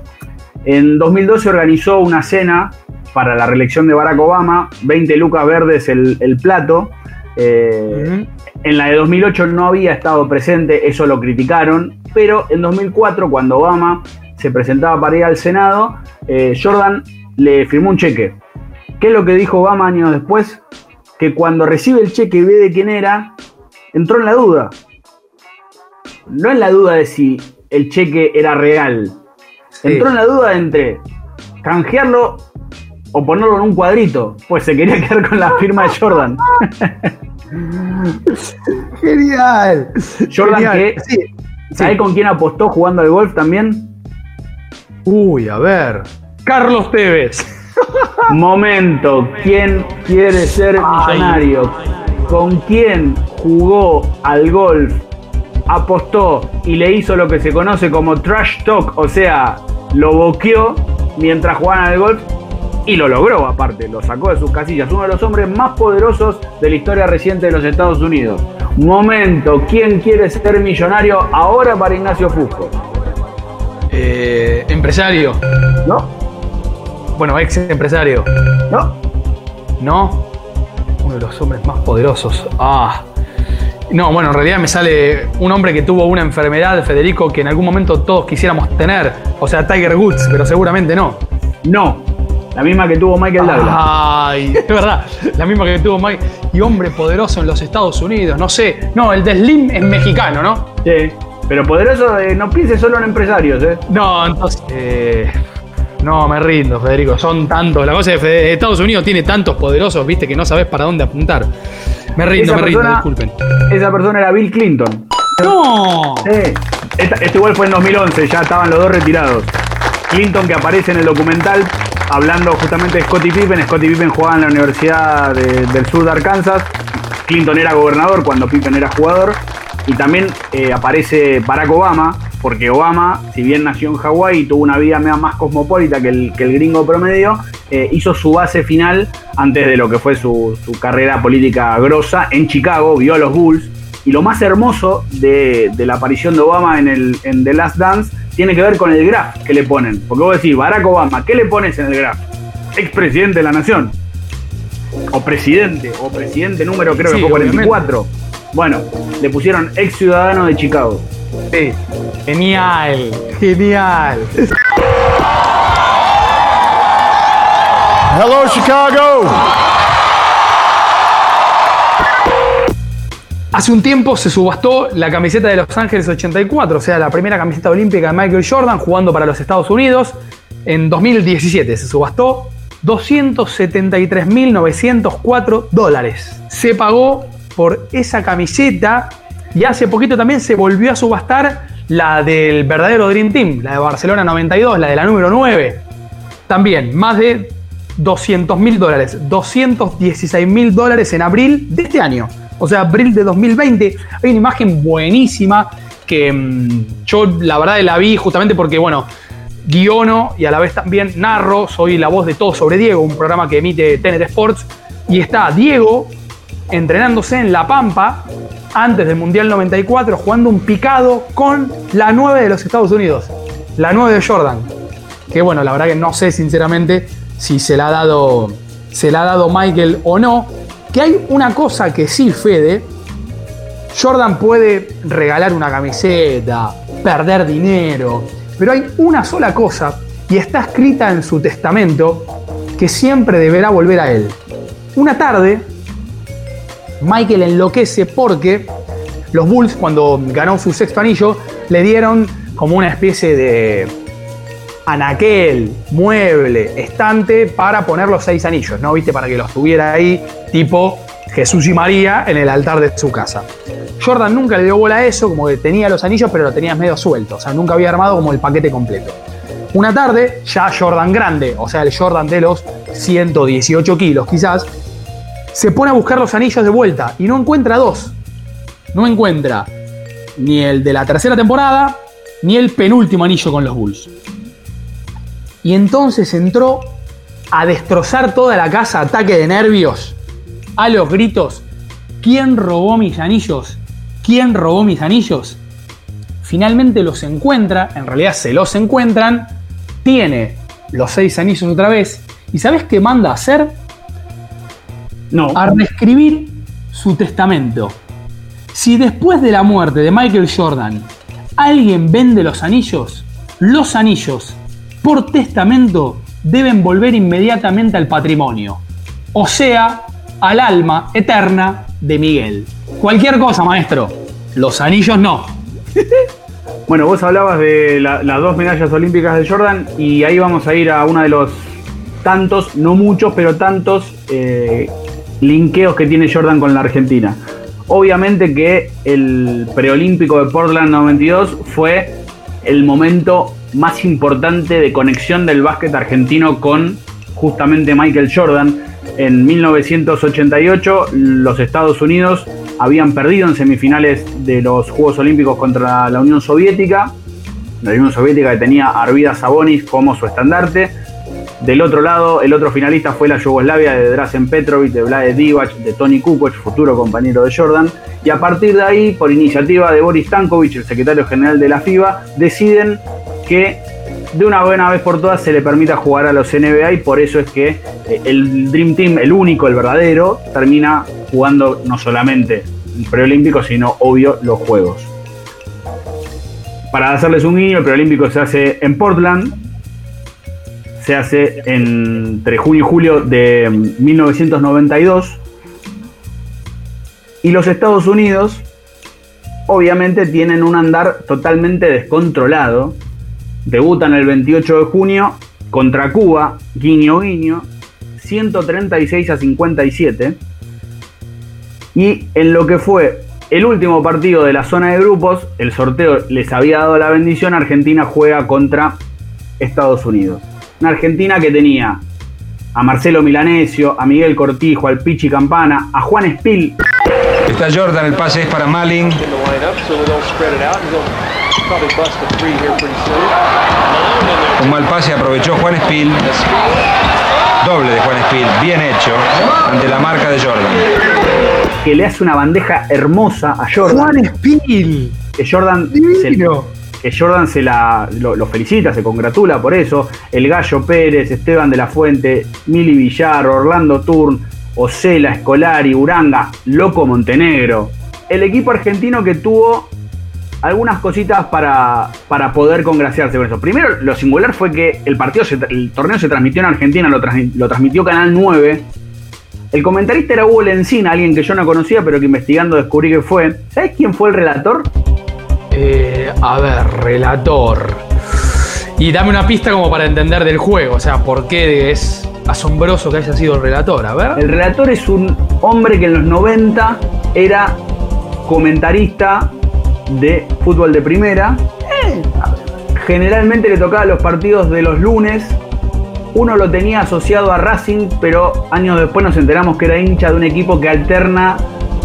en 2012 organizó una cena para la reelección de Barack Obama, 20 lucas verdes el, el plato. Eh, En la de 2008 no había estado presente, eso lo criticaron, pero en 2004, cuando Obama se presentaba para ir al Senado, eh, Jordan le firmó un cheque. ¿Qué es lo que dijo Obama años después? Que cuando recibe el cheque y ve de quién era, entró en la duda. No en la duda de si el cheque era real. Entró en la duda entre canjearlo o ponerlo en un cuadrito, pues se quería quedar con la firma de Jordan. Genial. Jordan Genial. que, Sí, ¿sabe sí. con quién apostó jugando al golf también? Uy, a ver. Carlos Tevez. Momento, ¿quién quiere ser millonario? ¿Con quién jugó al golf? Apostó y le hizo lo que se conoce como trash talk, o sea, lo boqueó mientras jugaban al golf y lo logró aparte, lo sacó de sus casillas. Uno de los hombres más poderosos de la historia reciente de los Estados Unidos. Momento, ¿quién quiere ser millonario ahora para Ignacio Fusco? Eh, empresario. ¿No? Bueno, ex empresario. ¿No? ¿No? Uno de los hombres más poderosos. Ah. No, bueno, en realidad me sale un hombre que tuvo una enfermedad, Federico, que en algún momento todos quisiéramos tener. O sea, Tiger Woods, pero seguramente no. No. La misma que tuvo Michael Douglas. Ay, es verdad. La misma que tuvo Mike. Y hombre poderoso en los Estados Unidos, no sé. No, el de Slim es mexicano, ¿no? Sí. Pero poderoso, eh, no pienses solo en empresarios, ¿eh? No, entonces. eh, no, me rindo, Federico. Son tantos. La cosa es que Fede- Estados Unidos tiene tantos poderosos, viste, que no sabes para dónde apuntar. Me rindo, Esa me rindo, disculpen. Esa persona era Bill Clinton. ¡No! Sí. Esta- este igual fue en 2011, ya estaban los dos retirados. Clinton que aparece en el documental hablando justamente de Scottie Pippen. Scottie Pippen jugaba en la Universidad de- del Sur de Arkansas. Clinton era gobernador cuando Pippen era jugador. Y también eh, aparece Barack Obama, porque Obama, si bien nació en Hawái y tuvo una vida más cosmopolita que el, que el gringo promedio, eh, hizo su base final antes de lo que fue su, su carrera política grosa en Chicago, vio a los Bulls. Y lo más hermoso de, de la aparición de Obama en, el, en The Last Dance tiene que ver con el graph que le ponen. Porque vos decís, Barack Obama, ¿qué le pones en el graph? Expresidente de la nación. O presidente, o presidente número creo Sí, que fue 44. Bueno, le pusieron ex ciudadano de Chicago. Sí. Genial, genial. Hello, Chicago. Hace un tiempo se subastó la camiseta de Los Ángeles 84, o sea, la primera camiseta olímpica de Michael Jordan jugando para los Estados Unidos. En 2017 se subastó 273.904 dólares. Se pagó por esa camiseta y hace poquito también se volvió a subastar la del verdadero Dream Team, la de Barcelona 92, la de la número 9. También más de 200 mil dólares, 216 mil dólares en abril de este año. O sea, abril de 2020. Hay una imagen buenísima que mm, yo la verdad la vi justamente porque, bueno, guiono y a la vez también narro, soy la voz de Todo sobre Diego, un programa que emite Tenet Sports. Y está Diego entrenándose en La Pampa antes del Mundial 94 jugando un picado con la 9 de los Estados Unidos, la 9 de Jordan. Que bueno, la verdad que no sé sinceramente si se la ha dado, se la ha dado Michael o no. Que hay una cosa que sí, Fede. Jordan puede regalar una camiseta, perder dinero, pero hay una sola cosa y está escrita en su testamento que siempre deberá volver a él. Una tarde, Michael enloquece porque los Bulls, cuando ganó su sexto anillo, le dieron como una especie de anaquel, mueble, estante para poner los seis anillos, ¿no? ¿Viste? Para que los tuviera ahí, tipo Jesús y María en el altar de su casa. Jordan nunca le dio bola a eso, como que tenía los anillos, pero lo tenía medio suelto, o sea, nunca había armado como el paquete completo. Una tarde, ya Jordan grande, o sea, el Jordan de los 118 kilos quizás, se pone a buscar los anillos de vuelta y no encuentra dos. no encuentra ni el de la tercera temporada, ni el penúltimo anillo con los Bulls. Y entonces entró a destrozar toda la casa, ataque de nervios, a los gritos. ¿Quién robó mis anillos? ¿Quién robó mis anillos? Finalmente los encuentra, en realidad se los encuentran, tiene los seis anillos otra vez. ¿Y sabes qué manda a hacer? No. A reescribir su testamento. Si después de la muerte de Michael Jordan alguien vende los anillos, los anillos, por testamento, deben volver inmediatamente al patrimonio. O sea, al alma eterna de Miguel. Cualquier cosa, maestro. Los anillos no. Bueno, vos hablabas de la- las dos medallas olímpicas de Jordan y ahí vamos a ir a uno de los tantos, no muchos, pero tantos eh, linkeos que tiene Jordan con la Argentina. Obviamente que el preolímpico de Portland 92 fue el momento más importante de conexión del básquet argentino con justamente Michael Jordan. En 1988 los Estados Unidos habían perdido en semifinales de los Juegos Olímpicos contra la Unión Soviética. La Unión Soviética que tenía a Arvidas Sabonis como su estandarte. Del otro lado, el otro finalista fue la Yugoslavia de Drazen Petrovic, de Vlade Divac, de Tony Kukoc, futuro compañero de Jordan. Y a partir de ahí, por iniciativa de Boris Stankovic, el secretario general de la FIBA, deciden que de una buena vez por todas se le permita jugar a los NBA y por eso es que eh, el Dream Team, el único, el verdadero, termina jugando no solamente el preolímpico, sino obvio los Juegos. Para hacerles un guiño, el preolímpico se hace en Portland, se hace entre junio y julio de 1992 y los Estados Unidos obviamente tienen un andar totalmente descontrolado. Debutan el 28 de junio contra Cuba, guiño guiño, 136 a 57. Y en lo que fue el último partido de la zona de grupos, el sorteo les había dado la bendición, Argentina juega contra Estados Unidos. Una Argentina que tenía a Marcelo Milanesio, a Miguel Cortijo, al Pichi Campana, a Juan Espil. Está Jordan, el pase es para Malin. Un mal pase aprovechó Juan Spiel. Doble de Juan Spiel, bien hecho, ante la marca de Jordan. que le hace una bandeja hermosa a Jordan. Juan Spiel. Que Jordan se, que Jordan se la, lo, felicita, se congratula por eso. El Gallo Pérez, Esteban de la Fuente, Mili Villar, Orlando Turn, Ocela, Escolari, Uranga, Loco Montenegro. El equipo argentino que tuvo algunas cositas para, para poder congraciarse con eso. Primero, lo singular fue que el partido, el torneo se transmitió en Argentina, lo, transmi- lo transmitió Canal 9. El comentarista era Hugo Lencina, alguien que yo no conocía, pero que investigando descubrí que fue. ¿Sabes quién fue el relator? Eh, a ver, relator. Y dame una pista como para entender del juego, o sea, por qué es asombroso que haya sido el relator, a ver. El relator es un hombre que en los 90 era comentarista de fútbol de primera. Generalmente le tocaba los partidos de los lunes. Uno lo tenía asociado a Racing, pero años después nos enteramos que era hincha de un equipo que alterna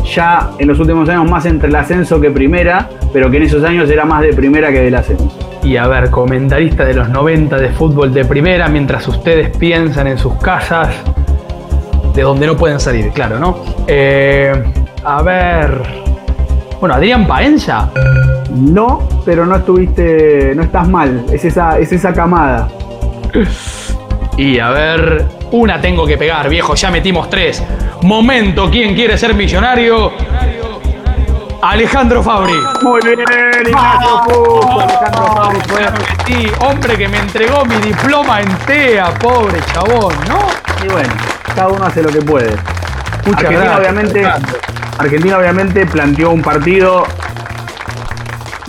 ya en los últimos años más entre el ascenso que primera, pero que en esos años era más de primera que del ascenso. Y a ver, comentarista de los 90 de fútbol de primera, mientras ustedes piensan en sus casas, de donde no pueden salir, claro, ¿no? Eh, a ver. Bueno, Adrián Paenza. No, pero no estuviste, no estás mal, es esa, es esa camada. Y a ver, una tengo que pegar, viejo, ya metimos tres. Momento, ¿quién quiere ser millonario? Alejandro Fabri. Muy bien, Ignacio Fusto, Alejandro Fabri fue. Sí, hombre que me entregó mi diploma en TEA, pobre chabón, ¿no? Y bueno, cada uno hace lo que puede. Muchas Argentina, gracias, obviamente, Alejandro. Argentina obviamente planteó un partido,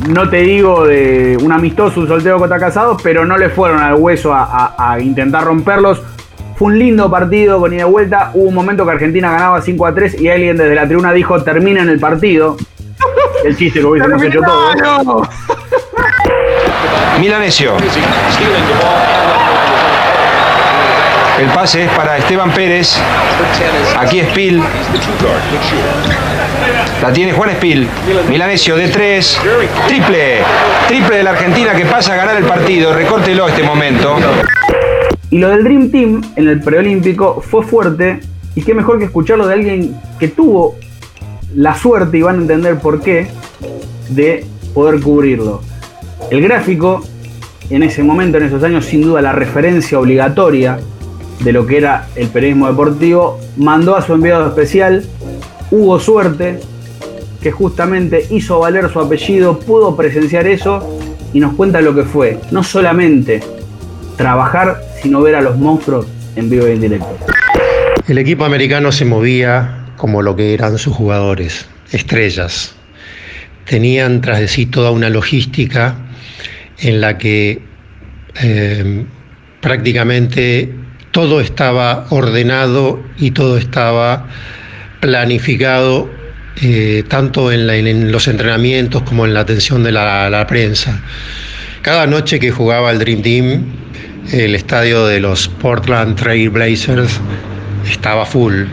no te digo de un amistoso, un soltero contra casados, pero no le fueron al hueso a, a- a intentar romperlos. Fue un lindo partido con ida y vuelta. Hubo un momento que Argentina ganaba 5 a 3 y alguien desde la tribuna dijo terminen el partido. El chiste que hubiésemos hecho todos. Milanesio. El pase es para Esteban Pérez. Aquí es Pil. La tiene Juan Espil. Milanesio de 3. Triple. Triple de la Argentina que pasa a ganar el partido. Recórtelo este momento. Y lo del Dream Team en el preolímpico fue fuerte. Y qué mejor que escucharlo de alguien que tuvo la suerte, y van a entender por qué, de poder cubrirlo. El gráfico, en ese momento, en esos años, sin duda la referencia obligatoria de lo que era el periodismo deportivo, mandó a su enviado especial, Hugo Suerte, que justamente hizo valer su apellido, pudo presenciar eso y nos cuenta lo que fue. No solamente trabajar, sino ver a los monstruos en vivo y en directo. El equipo americano se movía como lo que eran sus jugadores, estrellas. Tenían tras de sí toda una logística en la que eh, prácticamente todo estaba ordenado y todo estaba planificado, eh, tanto en, los entrenamientos como en la atención de la prensa. Cada noche que jugaba el Dream Team, el estadio de los Portland Trail Blazers estaba full.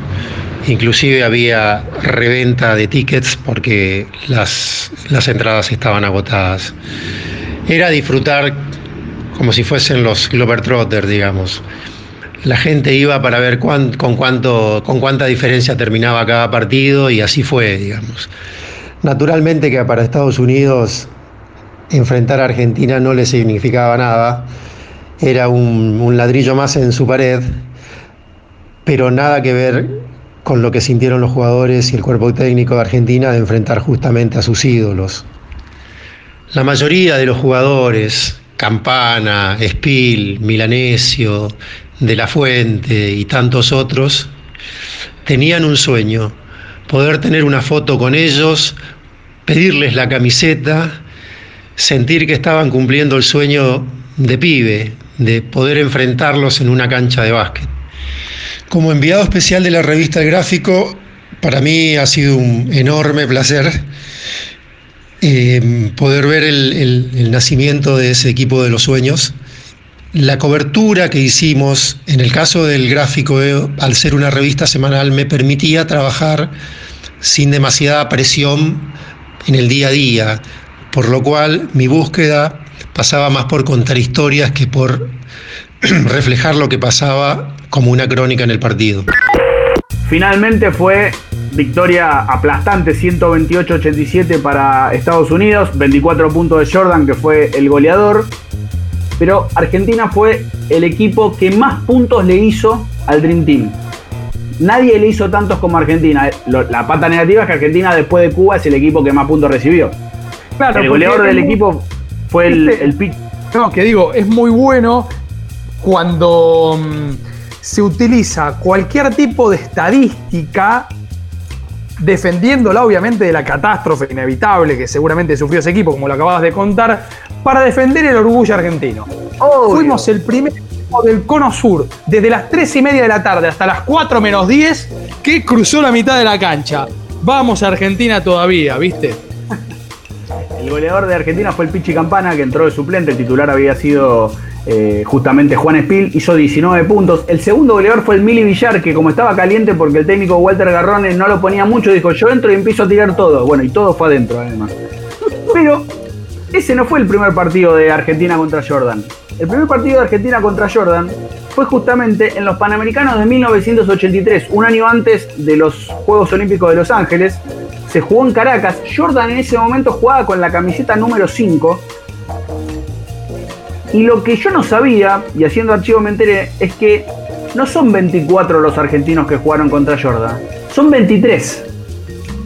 Inclusive había reventa de tickets porque las, las entradas estaban agotadas. Era disfrutar como si fuesen los Globetrotters, digamos. La gente iba para ver con, cuánto, con cuánta diferencia terminaba cada partido y así fue, digamos. Naturalmente que para Estados Unidos enfrentar a Argentina no le significaba nada, era un, ladrillo más en su pared, pero nada que ver con lo que sintieron los jugadores y el cuerpo técnico de Argentina de enfrentar justamente a sus ídolos. La mayoría de los jugadores, Campana, Spill, Milanesio, De La Fuente y tantos otros, tenían un sueño, poder tener una foto con ellos, pedirles la camiseta, sentir que estaban cumpliendo el sueño de pibe, de poder enfrentarlos en una cancha de básquet. Como enviado especial de la revista El Gráfico, para mí ha sido un enorme placer eh, poder ver el, nacimiento de ese equipo de los sueños. La cobertura que hicimos, en el caso del gráfico, eh, al ser una revista semanal, me permitía trabajar sin demasiada presión en el día a día, por lo cual mi búsqueda pasaba más por contar historias que por reflejar lo que pasaba como una crónica en el partido. Finalmente fue victoria aplastante 128-87 para Estados Unidos, 24 puntos de Jordan que fue el goleador, pero Argentina fue el equipo que más puntos le hizo al Dream Team. Nadie le hizo tantos como Argentina. La pata negativa es que Argentina después de Cuba es el equipo que más puntos recibió. Claro, el goleador del equipo fue el, Este- el pitch. No, que digo, es muy bueno cuando mm, se utiliza cualquier tipo de estadística defendiéndola obviamente de la catástrofe inevitable que seguramente sufrió ese equipo, como lo acabas de contar, para defender el orgullo argentino. Fuimos el primer equipo del Cono Sur, desde las 3 y media de la tarde hasta las 4 menos 10, que cruzó la mitad de la cancha. Vamos a Argentina todavía, ¿viste? El goleador de Argentina fue el Pichi Campana, que entró de suplente. El titular había sido eh, justamente Juan Espil, hizo 19 puntos. El segundo goleador fue el Mili Villar, que como estaba caliente porque el técnico Walter Garrone no lo ponía mucho, dijo: Yo entro y empiezo a tirar todo. Bueno, y todo fue adentro, además. Pero ese no fue el primer partido de Argentina contra Jordan. El primer partido de Argentina contra Jordan fue justamente en los Panamericanos de 1983, un año antes de los Juegos Olímpicos de Los Ángeles. Se jugó en Caracas. Jordan en ese momento jugaba con la camiseta número 5. Y lo que yo no sabía, y haciendo archivo me enteré, es que no son 24 los argentinos que jugaron contra Jordan, son 23.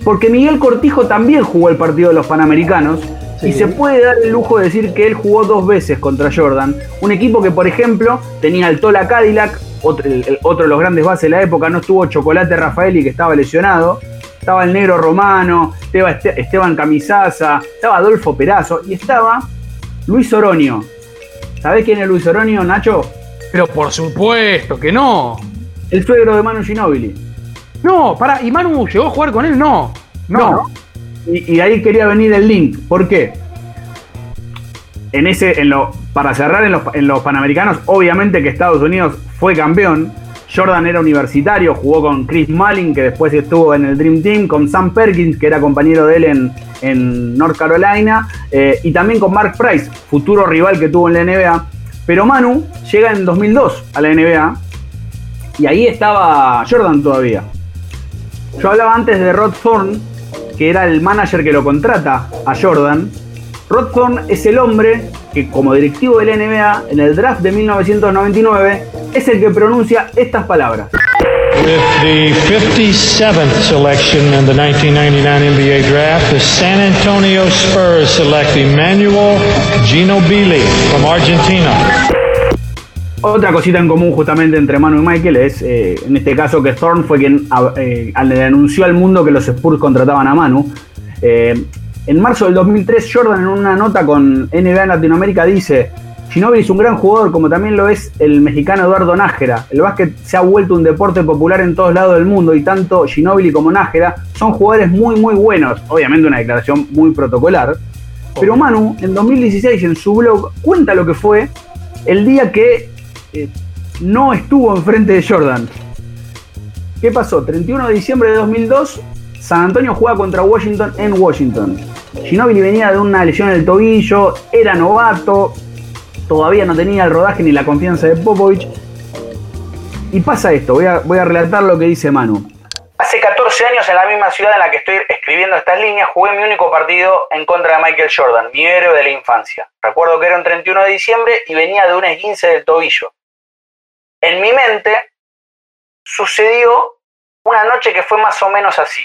Porque Miguel Cortijo también jugó el partido de los Panamericanos y se puede dar el lujo de decir que él jugó dos veces contra Jordan. Un equipo que, por ejemplo, tenía al Tola Cadillac, otro, el- el- otro de los grandes bases de la época, no estuvo Chocolate Rafaeli que estaba lesionado. Estaba el Negro Romano, estaba Este- Esteban Camisaza, estaba Adolfo Perazo y estaba Luis Oroño. ¿Sabés quién es Luis Oroño, Nacho? Pero por supuesto que no. El suegro de Manu Ginóbili. No, para, ¿y Manu llegó a jugar con él? No. No. Y, y ahí quería venir el link. ¿Por qué? En ese, en lo, para cerrar en los, en los Panamericanos, obviamente que Estados Unidos fue campeón. Jordan era universitario, jugó con Chris Mullin, que después estuvo en el Dream Team, con Sam Perkins, que era compañero de él en, en North Carolina, eh, y también con Mark Price, futuro rival que tuvo en la NBA. Pero Manu llega en 2002 a la NBA y ahí estaba Jordan todavía. Yo hablaba antes de Rod Thorne, que era el manager que lo contrata a Jordan. Rod Thorne es el hombre que como directivo de la NBA en el draft de 1999 es el que pronuncia estas palabras. With the 57th selection in the 1999 NBA draft, the San Antonio Spurs select Emmanuel Ginobili from Argentina. Otra cosita en común justamente entre Manu y Michael es, eh, en este caso, que Thorne fue quien eh, le anunció al mundo que los Spurs contrataban a Manu. Eh, en marzo del 2003, Jordan en una nota con NBA en Latinoamérica dice, Ginóbili es un gran jugador, como también lo es el mexicano Eduardo Nájera. El básquet se ha vuelto un deporte popular en todos lados del mundo y tanto Ginóbili como Nájera son jugadores muy muy buenos. Obviamente una declaración muy protocolar. Pero Manu, en 2016 en su blog, cuenta lo que fue el día que eh, no estuvo enfrente de Jordan. ¿Qué pasó? 31 de diciembre de 2002, San Antonio juega contra Washington en Washington. Ginobili venía de una lesión en el tobillo, era novato, todavía no tenía el rodaje ni la confianza de Popovich. Y pasa esto, voy a, voy a relatar lo que dice Manu. Hace 14 años en la misma ciudad en la que estoy escribiendo estas líneas jugué mi único partido en contra de Michael Jordan, mi héroe de la infancia. Recuerdo que era un 31 de diciembre y venía de un esguince del tobillo. En mi mente sucedió una noche que fue más o menos así.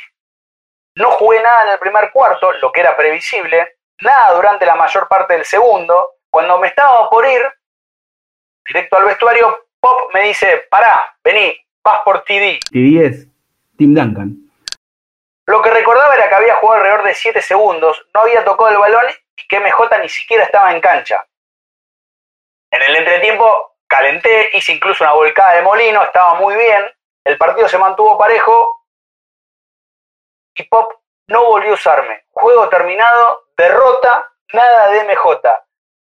No jugué nada en el primer cuarto, lo que era previsible, nada durante la mayor parte del segundo. Cuando me estaba por ir, directo al vestuario, Pop me dice, pará, vení, vas por TD. TD es Tim Duncan. Lo que recordaba era que había jugado alrededor de 7 segundos, no había tocado el balón y que MJ ni siquiera estaba en cancha. En el entretiempo calenté, hice incluso una volcada de molino, estaba muy bien, el partido se mantuvo parejo y Pop no volvió a usarme. Juego terminado, derrota, nada de MJ.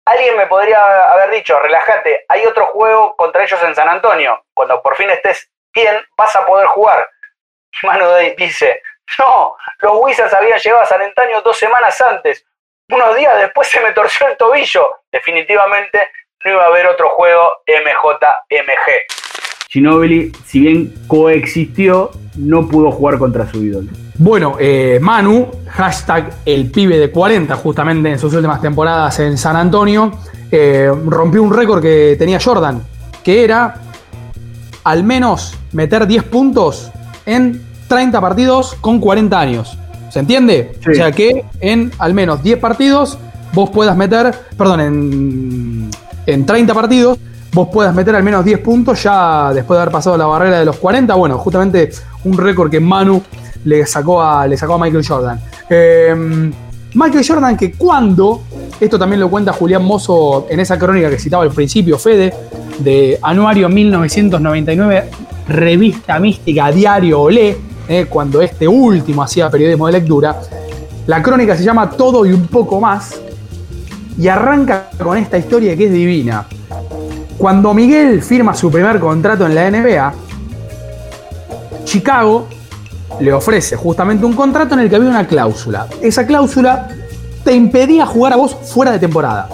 Alguien me podría haber dicho, relájate, hay otro juego contra ellos en San Antonio. Cuando por fin estés bien, vas a poder jugar. Y Manu dice, no, los Wizards habían llegado a San Antonio dos semanas antes. Unos días después se me torció el tobillo. Definitivamente no iba a haber otro juego MJMG. Ginobili, si bien coexistió, no pudo jugar contra su ídolo. Bueno, eh, Manu, hashtag el pibe de 40, justamente en sus últimas temporadas en San Antonio, eh, rompió un récord que tenía Jordan, que era al menos meter 10 puntos en 30 partidos con 40 años. ¿Se entiende? O sea que en al menos 10 partidos vos puedas meter, perdón, en, en 30 partidos vos puedas meter al menos 10 puntos ya después de haber pasado la barrera de los 40. Bueno, justamente un récord que Manu le sacó a, le sacó a Michael Jordan. Eh, Michael Jordan que cuando, esto también lo cuenta Julián Mozo en esa crónica que citaba al principio, Fede, de Anuario 1999, Revista Mística Diario Olé, eh, cuando este último hacía periodismo de lectura. La crónica se llama Todo y un poco más y arranca con esta historia que es divina. Cuando Miguel firma su primer contrato en la NBA, Chicago le ofrece justamente un contrato en el que había una cláusula. Esa cláusula te impedía jugar a vos fuera de temporada.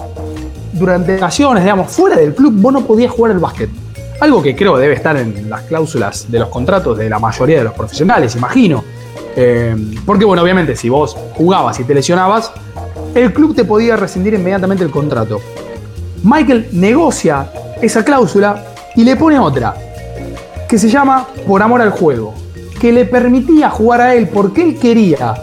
Durante ocasiones, digamos, fuera del club, vos no podías jugar el básquet. Algo que creo debe estar en las cláusulas de los contratos de la mayoría de los profesionales, imagino. Eh, porque, bueno, obviamente, si vos jugabas y te lesionabas, el club te podía rescindir inmediatamente el contrato. Michael negocia esa cláusula y le pone otra, que se llama Por amor al juego, que le permitía jugar a él porque él quería,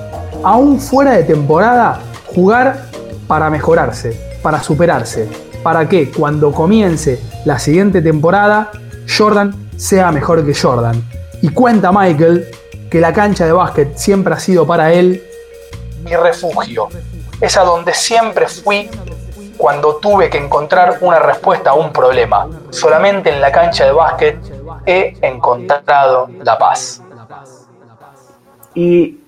aún fuera de temporada, jugar para mejorarse, para superarse, para que cuando comience la siguiente temporada, Jordan sea mejor que Jordan. Y cuenta Michael que la cancha de básquet siempre ha sido para él mi refugio. Es a donde siempre fui cuando tuve que encontrar una respuesta a un problema. Solamente en la cancha de básquet he encontrado la paz. Y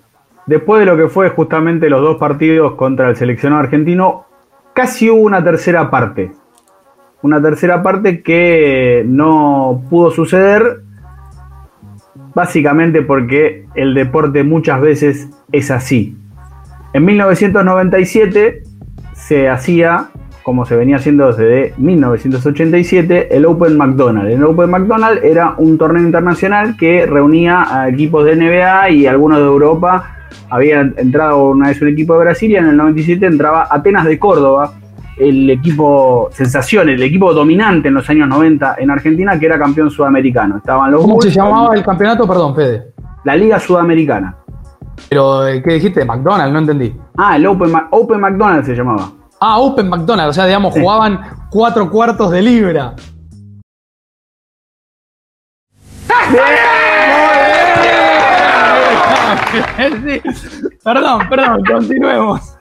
después de lo que fue justamente los dos partidos contra el seleccionado argentino, casi hubo una tercera parte. una tercera parte que no pudo suceder, básicamente porque el deporte muchas veces es así. En 1997 se hacía, como se venía haciendo desde 1987, el Open McDonald. El Open McDonald era un torneo internacional que reunía a equipos de NBA y algunos de Europa. Había entrado una vez un equipo de Brasil y en el 97 entraba Atenas de Córdoba, el equipo sensación, el equipo dominante en los años 90 en Argentina, que era campeón sudamericano. Estaban los ¿Cómo se llamaba el campeonato? Perdón, Fede. la Liga Sudamericana. Pero, eh, ¿qué dijiste? McDonald's, no entendí. Ah, el Open, Open McDonald's se llamaba. Ah, Open McDonald's, o sea, digamos, jugaban cuatro cuartos de libra. Sí. Perdón, perdón, continuemos.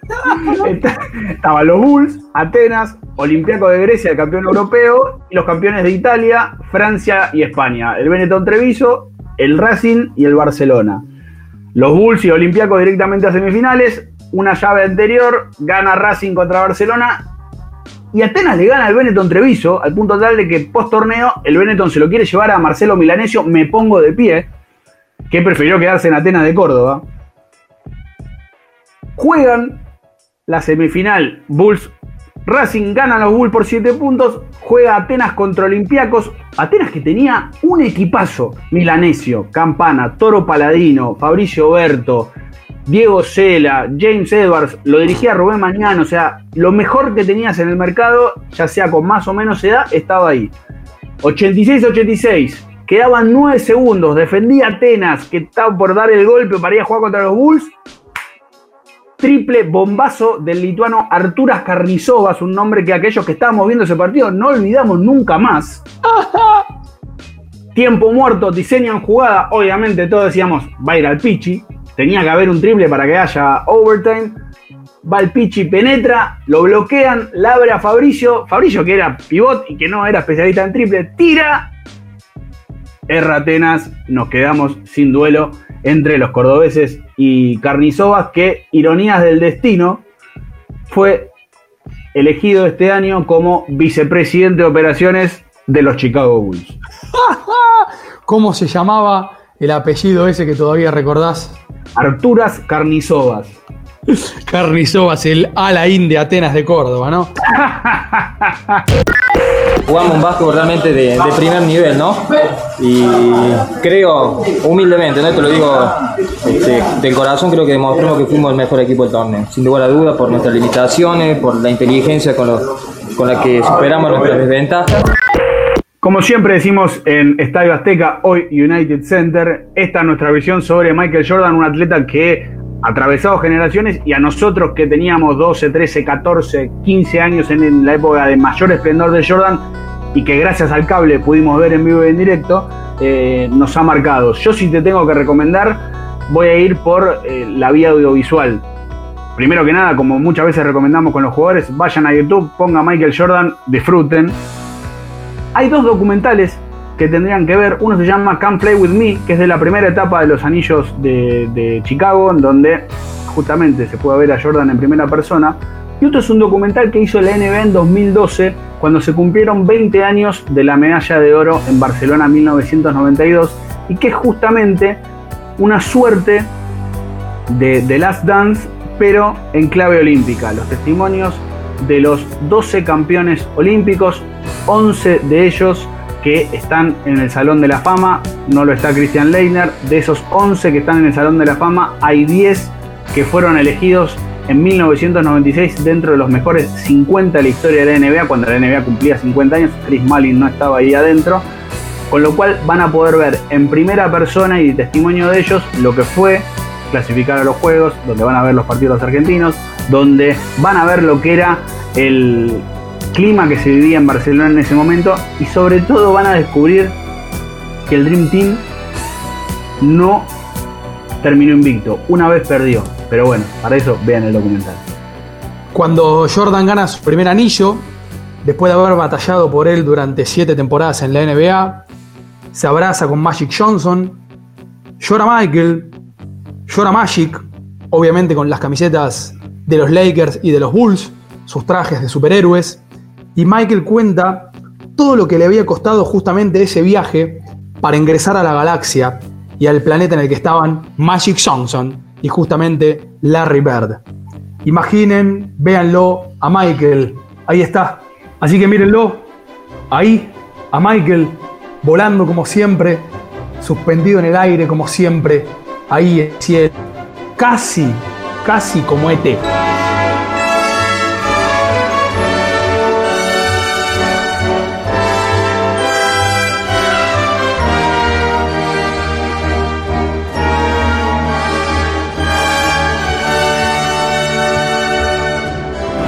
Estaban los Bulls, Atenas, Olympiaco de Grecia, el campeón europeo, y los campeones de Italia, Francia y España. El Benetton Treviso, el Racing y el Barcelona. Los Bulls y Olympiaco directamente a semifinales. Una llave anterior, gana Racing contra Barcelona. Y Atenas le gana al Benetton Treviso, al punto tal de que post torneo el Benetton se lo quiere llevar a Marcelo Milanesio, me pongo de pie, que prefirió quedarse en Atenas de Córdoba. Juegan la semifinal Bulls Racing gana los Bulls por 7 puntos, juega Atenas contra Olympiacos, Atenas que tenía un equipazo, Milanesio, Campana, Toro Paladino, Fabricio Berto, Diego Cela, James Edwards, lo dirigía Rubén Mañana, o sea, lo mejor que tenías en el mercado, ya sea con más o menos edad, estaba ahí. 86-86, quedaban 9 segundos, defendía Atenas, que estaba por dar el golpe para ir a jugar contra los Bulls, triple bombazo del lituano Arturas Karnizovas, un nombre que aquellos que estábamos viendo ese partido no olvidamos nunca más. Tiempo muerto, diseño en jugada, obviamente todos decíamos, va a ir al Pichi, tenía que haber un triple para que haya overtime. Va al Pichi, penetra, lo bloquean, la abre a Fabricio, Fabricio que era pivot y que no era especialista en triple, tira, erra Atenas, nos quedamos sin duelo entre los cordobeses y Carnizovas, que, ironías del destino, fue elegido este año como vicepresidente de operaciones de los Chicago Bulls. ¿Cómo se llamaba el apellido ese que todavía recordás? Arturas Carnizovas. Carnizovas, el Alain de Atenas de Córdoba, ¿no? Jugamos un básquetbol realmente de, de primer nivel, ¿no? Y creo, humildemente, ¿no? Te lo digo este, del corazón, creo que demostramos que fuimos el mejor equipo del torneo. Sin lugar a dudas, por nuestras limitaciones, por la inteligencia con, lo- con la que superamos nuestras desventajas. Como siempre decimos en Estadio Azteca, hoy United Center, esta es nuestra visión sobre Michael Jordan, un atleta que ha atravesado generaciones y a nosotros que teníamos 12, 13, 14, 15 años en, la época de mayor esplendor de Jordan y que gracias al cable pudimos ver en vivo y en directo, eh, nos ha marcado. Yo si te tengo que recomendar, voy a ir por eh, la vía audiovisual. Primero que nada, como muchas veces recomendamos con los jugadores, vayan a YouTube, pongan Michael Jordan, disfruten. Hay dos documentales que tendrían que ver. Uno se llama Come Play With Me, que es de la primera etapa de los anillos de, Chicago, en donde justamente se puede ver a Jordan en primera persona. Y otro es un documental que hizo la NBA en 2012, cuando se cumplieron 20 años de la medalla de oro en Barcelona 1992, y que es justamente una suerte de Last Dance, pero en clave olímpica. Los testimonios de los 12 campeones olímpicos, 11 de ellos que están en el Salón de la Fama, no lo está Christian Leitner, de esos 11 que están en el Salón de la Fama, hay 10 que fueron elegidos en 1996 dentro de los mejores 50 de la historia de la NBA, cuando la NBA cumplía 50 años, Chris Mullin no estaba ahí adentro, con lo cual van a poder ver en primera persona y testimonio de ellos lo que fue clasificar a los juegos, donde van a ver los partidos argentinos, donde van a ver lo que era el clima que se vivía en Barcelona en ese momento y sobre todo van a descubrir que el Dream Team no terminó invicto, una vez perdió, pero bueno, para eso vean el documental. Cuando Jordan gana su primer anillo, después de haber batallado por él durante siete temporadas en la NBA, se abraza con Magic Johnson, llora Michael, llora Magic, obviamente con las camisetas de los Lakers y de los Bulls, sus trajes de superhéroes, y Michael cuenta todo lo que le había costado justamente ese viaje para ingresar a la galaxia y al planeta en el que estaban Magic Johnson y justamente Larry Bird. Imaginen, véanlo a Michael, ahí está. Así que mírenlo, ahí, a Michael, volando como siempre, suspendido en el aire como siempre, ahí en el cielo, casi, casi como ET.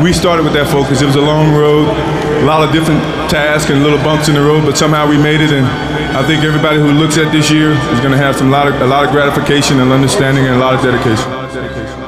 we started with that focus. It was a long road, a lot of different tasks and little bumps in the road, but somehow we made it. And I think everybody who looks at this year is going to have some lot of, a lot of gratification and understanding and a lot of dedication.